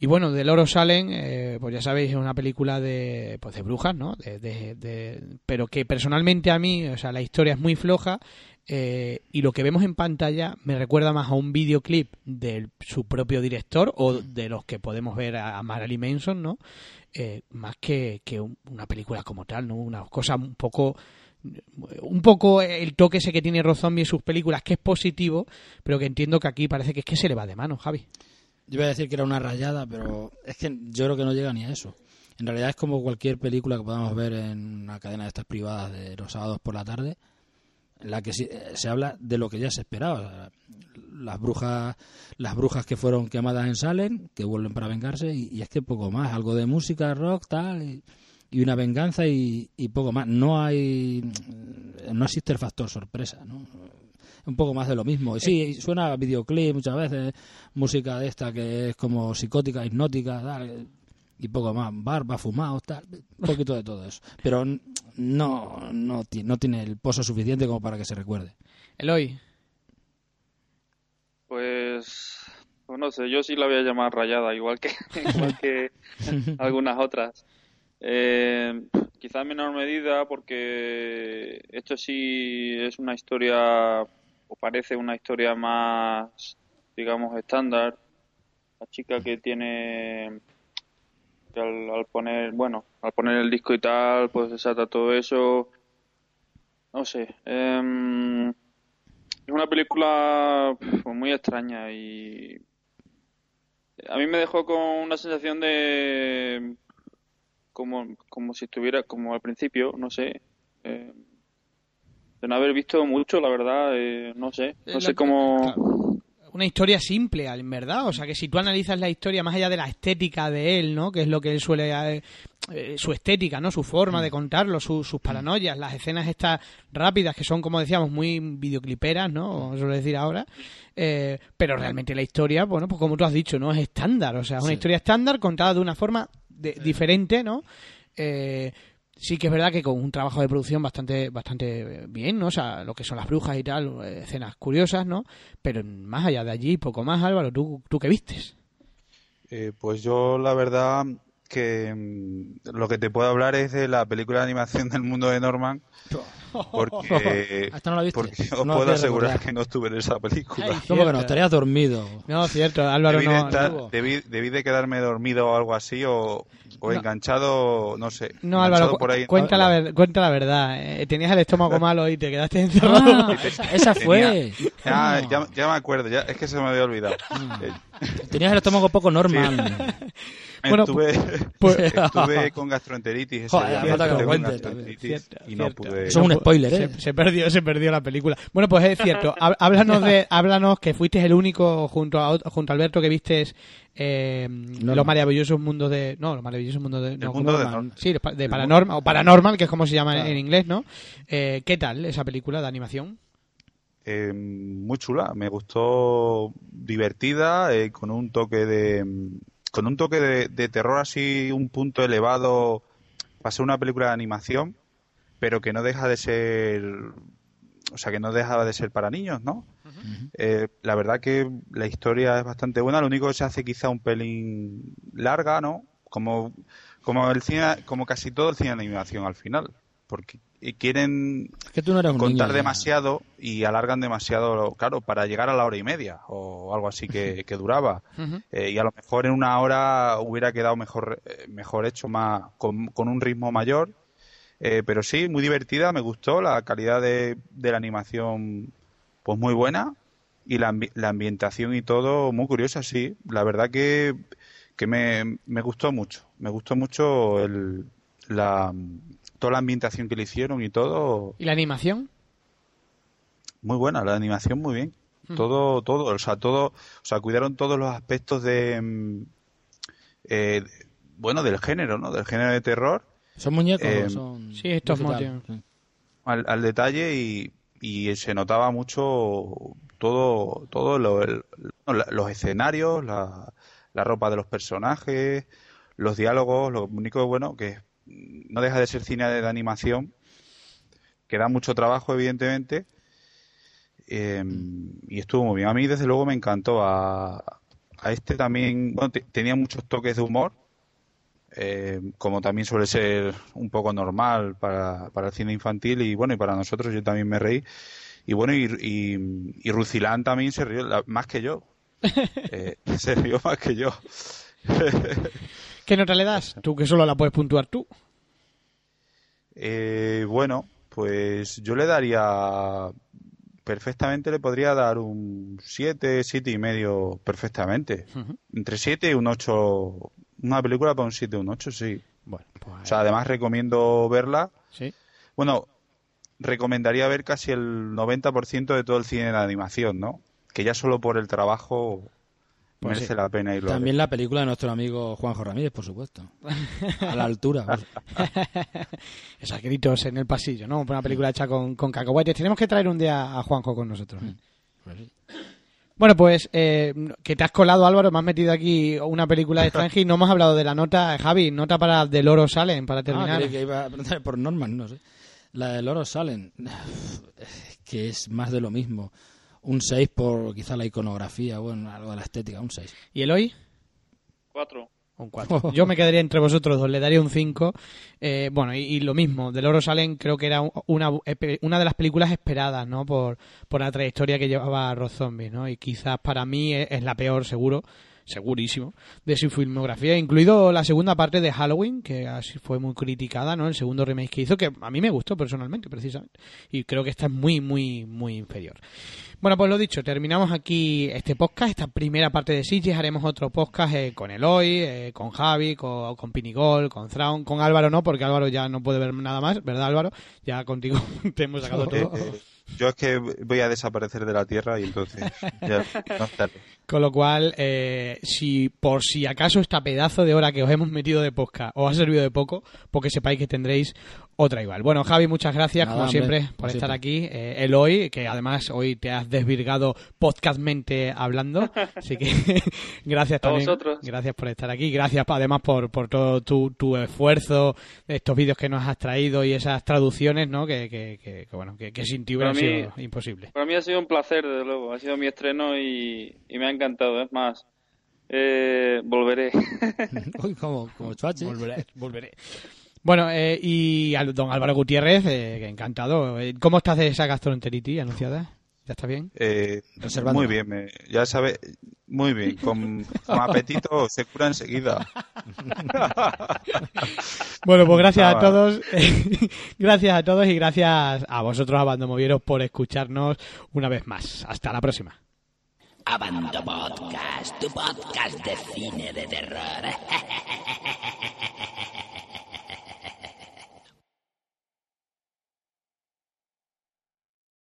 y bueno, de Loro Salen, eh, pues ya sabéis, es una película de, pues de brujas, ¿no? De, de- de- pero que personalmente a mí, o sea, la historia es muy floja eh, y lo que vemos en pantalla me recuerda más a un videoclip de su propio director o de los que podemos ver a, a Marilyn Manson, ¿no? Eh, más que, que un- una película como tal, ¿no? Una cosa un poco un poco el toque ese que tiene Rob Zombie en sus películas, que es positivo, pero que entiendo que aquí parece que es que se le va de mano, Javi. Yo iba a decir que era una rayada, pero es que yo creo que no llega ni a eso. En realidad es como cualquier película que podamos ver en una cadena de estas privadas de los sábados por la tarde, en la que eh, se habla de lo que ya se esperaba. Las brujas, las brujas que fueron quemadas en Salem, que vuelven para vengarse, y, y es que poco más, algo de música, rock, tal, y, y una venganza y, y poco más. No hay, no existe el factor sorpresa, ¿no? un poco más de lo mismo. Y sí, suena a videoclip muchas veces, música de esta que es como psicótica, hipnótica, tal, y poco más, barba, fumados, tal, un poquito de todo eso. Pero no, no, no tiene el pozo suficiente como para que se recuerde. Eloy. Pues, pues no sé, yo sí la voy a llamar rayada, igual que, *laughs* igual que *laughs* algunas otras. Eh, quizá en menor medida porque esto sí es una historia, o parece una historia más, digamos, estándar. La chica que tiene, que al, al poner, bueno, al poner el disco y tal, pues desata todo eso. No sé. em, es una película pues, muy extraña y a mí me dejó con una sensación de como, como si estuviera como al principio, no sé, eh, de no haber visto mucho, la verdad, eh, no sé, no Lo sé cómo... Una historia simple, en verdad. O sea, que si tú analizas la historia más allá de la estética de él, ¿no? Que es lo que él suele... eh, eh, su estética, ¿no? Su forma de contarlo, su- sus paranoias, las escenas estas rápidas que son, como decíamos, muy videocliperas, ¿no? Suelo decir ahora. Eh, pero realmente la historia, bueno, pues como tú has dicho, ¿no? Es estándar. O sea, es una Sí. historia estándar contada de una forma de- diferente, ¿no? Eh, sí que es verdad que con un trabajo de producción bastante bastante bien, ¿no? O sea, lo que son las brujas y tal, eh, escenas curiosas, ¿no? Pero más allá de allí, poco más, Álvaro, ¿tú, tú qué vistes? Eh, pues yo la verdad que mm, lo que te puedo hablar es de la película de animación del mundo de Norman *laughs* porque, ¿Esta no la viste? porque os No puedo asegurar recordar. que no estuve en esa película. Ay, ¿Cómo que no? Estarías dormido. No, cierto, Álvaro debí, de no, estar- no, debí- debí de quedarme dormido o algo así o, o No. enganchado, no sé. no, Álvaro, por ahí. cuenta, la ver- cuenta la verdad. eh, tenías el estómago *laughs* malo y te quedaste encerrado. Ah, *laughs* esa, esa fue. Ya, Ah. ya, ya me acuerdo, ya, es que se me había olvidado. Mm. Eh, Tenías el estómago poco normal. Bueno, estuve, *laughs* pues- *laughs* estuve *laughs* con gastroenteritis ese Joder, día, falta que lo estuve con cuentes gastroenteritis Cierto, y no cierto. pude. Eso es un spoiler, ¿eh? Se, se perdió, se perdió la película. Bueno, pues es cierto. Há- Háblanos de, háblanos que fuiste el único junto a junto a Alberto que vistes eh, los maravillosos mundos de, no, los maravillosos mundos de, no, mundo de sí, de, pa- de paranormal o paranormal, que es como se llama en- Claro. en inglés, ¿no? Eh, ¿Qué tal esa película de animación? Eh, muy chula, me gustó divertida, eh, con un toque de con un toque de, de terror así, un punto elevado para ser una película de animación, pero que no deja de ser, o sea, que no deja de ser para niños, ¿no? Eh, la verdad que la historia es bastante buena, lo único que se hace quizá un pelín larga, ¿no? Como, como el cine, como casi todo el cine de animación al final, porque quieren Es que tú no eres un contar niño demasiado y alargan demasiado, claro, para llegar a la hora y media o algo así que, que duraba. Eh, y a lo mejor en una hora hubiera quedado mejor, eh, mejor hecho, más con, con un ritmo mayor. Eh, pero sí, muy divertida, me gustó, la calidad de, de la animación pues muy buena y la, la ambientación y todo muy curiosa, sí. La verdad que, que me, me gustó mucho, me gustó mucho el, la, toda la ambientación que le hicieron y todo, ¿Y la animación? muy buena, la animación muy bien. Ujú. Todo, todo, o sea, todo, o sea, cuidaron todos los aspectos de, mm, eh, bueno, del género, ¿no? Del género de terror ¿Son muñecos Eh, son...? sí, digital? motion. Al, al detalle y, y se notaba mucho todo, todo lo- el- los escenarios, la, la ropa de los personajes, los diálogos, lo único bueno que no deja de ser cine de, animación, que da mucho trabajo evidentemente eh, y estuvo muy bien. A mí desde luego me encantó. A, a este también, bueno, te- tenía muchos toques de humor, eh, como también suele ser un poco normal para, para el cine infantil y bueno, y para nosotros yo también me reí. Y bueno, y, y, y Rucilán también se rió, la- más que yo. *laughs* Eh, se rió más que yo. *laughs* ¿Qué nota le das? Tú que solo la puedes puntuar tú. Eh, bueno, pues yo le daría perfectamente le podría dar un 7, siete y medio perfectamente. Entre 7 y un 8. Una película para un 7 o un 8, sí. Bueno, pues O sea, además recomiendo verla. sí. Bueno, recomendaría ver casi el 90% de todo el cine de animación, ¿no? Que ya solo por el trabajo Pues merece sí. la pena irlo a ver. También la película de nuestro amigo Juanjo Ramírez, por supuesto. A la altura. *laughs* Esos gritos en el pasillo, ¿no? Una película hecha con, con cacahuetes. Tenemos que traer un día a Juanjo con nosotros. ¿eh? pues sí. Bueno, pues eh, que te has colado, Álvaro, me has metido aquí una película de Stranger y no hemos hablado de la nota, Javi, nota para The Loro Salen, para Ah, terminar. creí que iba a preguntar por Norman, no sé. La de Loro Salen, *sighs* que es más de lo mismo. Un 6 por quizá la iconografía, bueno, algo de la estética, un 6. ¿Y? Cuatro. Un 4. *laughs* Yo me quedaría entre vosotros dos, le daría un 5. Eh, bueno, y, y lo mismo, The Loro Salen creo que era una, una de las películas esperadas, ¿no? Por, por la trayectoria que llevaba Rob Zombie, ¿no? Y quizás para mí es, es la peor, seguro, segurísimo, de su filmografía, incluido la segunda parte de Halloween, que así fue muy criticada, ¿no? El segundo remake que hizo, que a mí me gustó personalmente, precisamente. Y creo que esta es muy, muy, muy inferior. Bueno, pues lo dicho, terminamos aquí este podcast, esta primera parte de Sitges. Haremos otro podcast eh, con Eloy, eh, con Javi, con, con Pinigol, con Thrawn, con Álvaro no, porque Álvaro ya no puede ver nada más, ¿verdad Álvaro? Ya contigo *laughs* te hemos sacado Eh, todo. Yo es que voy a desaparecer de la Tierra y entonces ya no estaré. Con lo cual, eh, si por si acaso esta pedazo de hora que os hemos metido de podcast os ha servido de poco, porque sepáis que tendréis otra igual. Bueno, Javi, muchas gracias, Nada, como hombre, siempre, por estar aquí. Eh, Eloy, que además hoy te has desvirgado podcastmente hablando. *laughs* Así que *laughs* gracias también. vosotros. Gracias por estar aquí. Gracias además por, por todo tu, tu esfuerzo, estos vídeos que nos has traído y esas traducciones, ¿no? Que, que, que- que, bueno, que, que sin ti hubiera sido imposible. Para mí ha sido un placer, desde luego. Ha sido mi estreno y, y me ha encantado. Es más, eh, volveré. *laughs* Uy, como, como chuache. Volveré, volveré. Bueno, eh, y al don Álvaro Gutiérrez, eh, que encantado. Eh, ¿Cómo estás de esa gastroenteritis anunciada? ¿Ya está bien? Eh, Reservando. muy bien, me- ya sabes, muy bien, con, con apetito se cura enseguida. *laughs* Bueno, pues gracias a todos. *laughs* gracias a todos y gracias a vosotros, Abandomovieros, por escucharnos una vez más. Hasta la próxima. Abando Podcast, tu podcast de cine de terror. *laughs*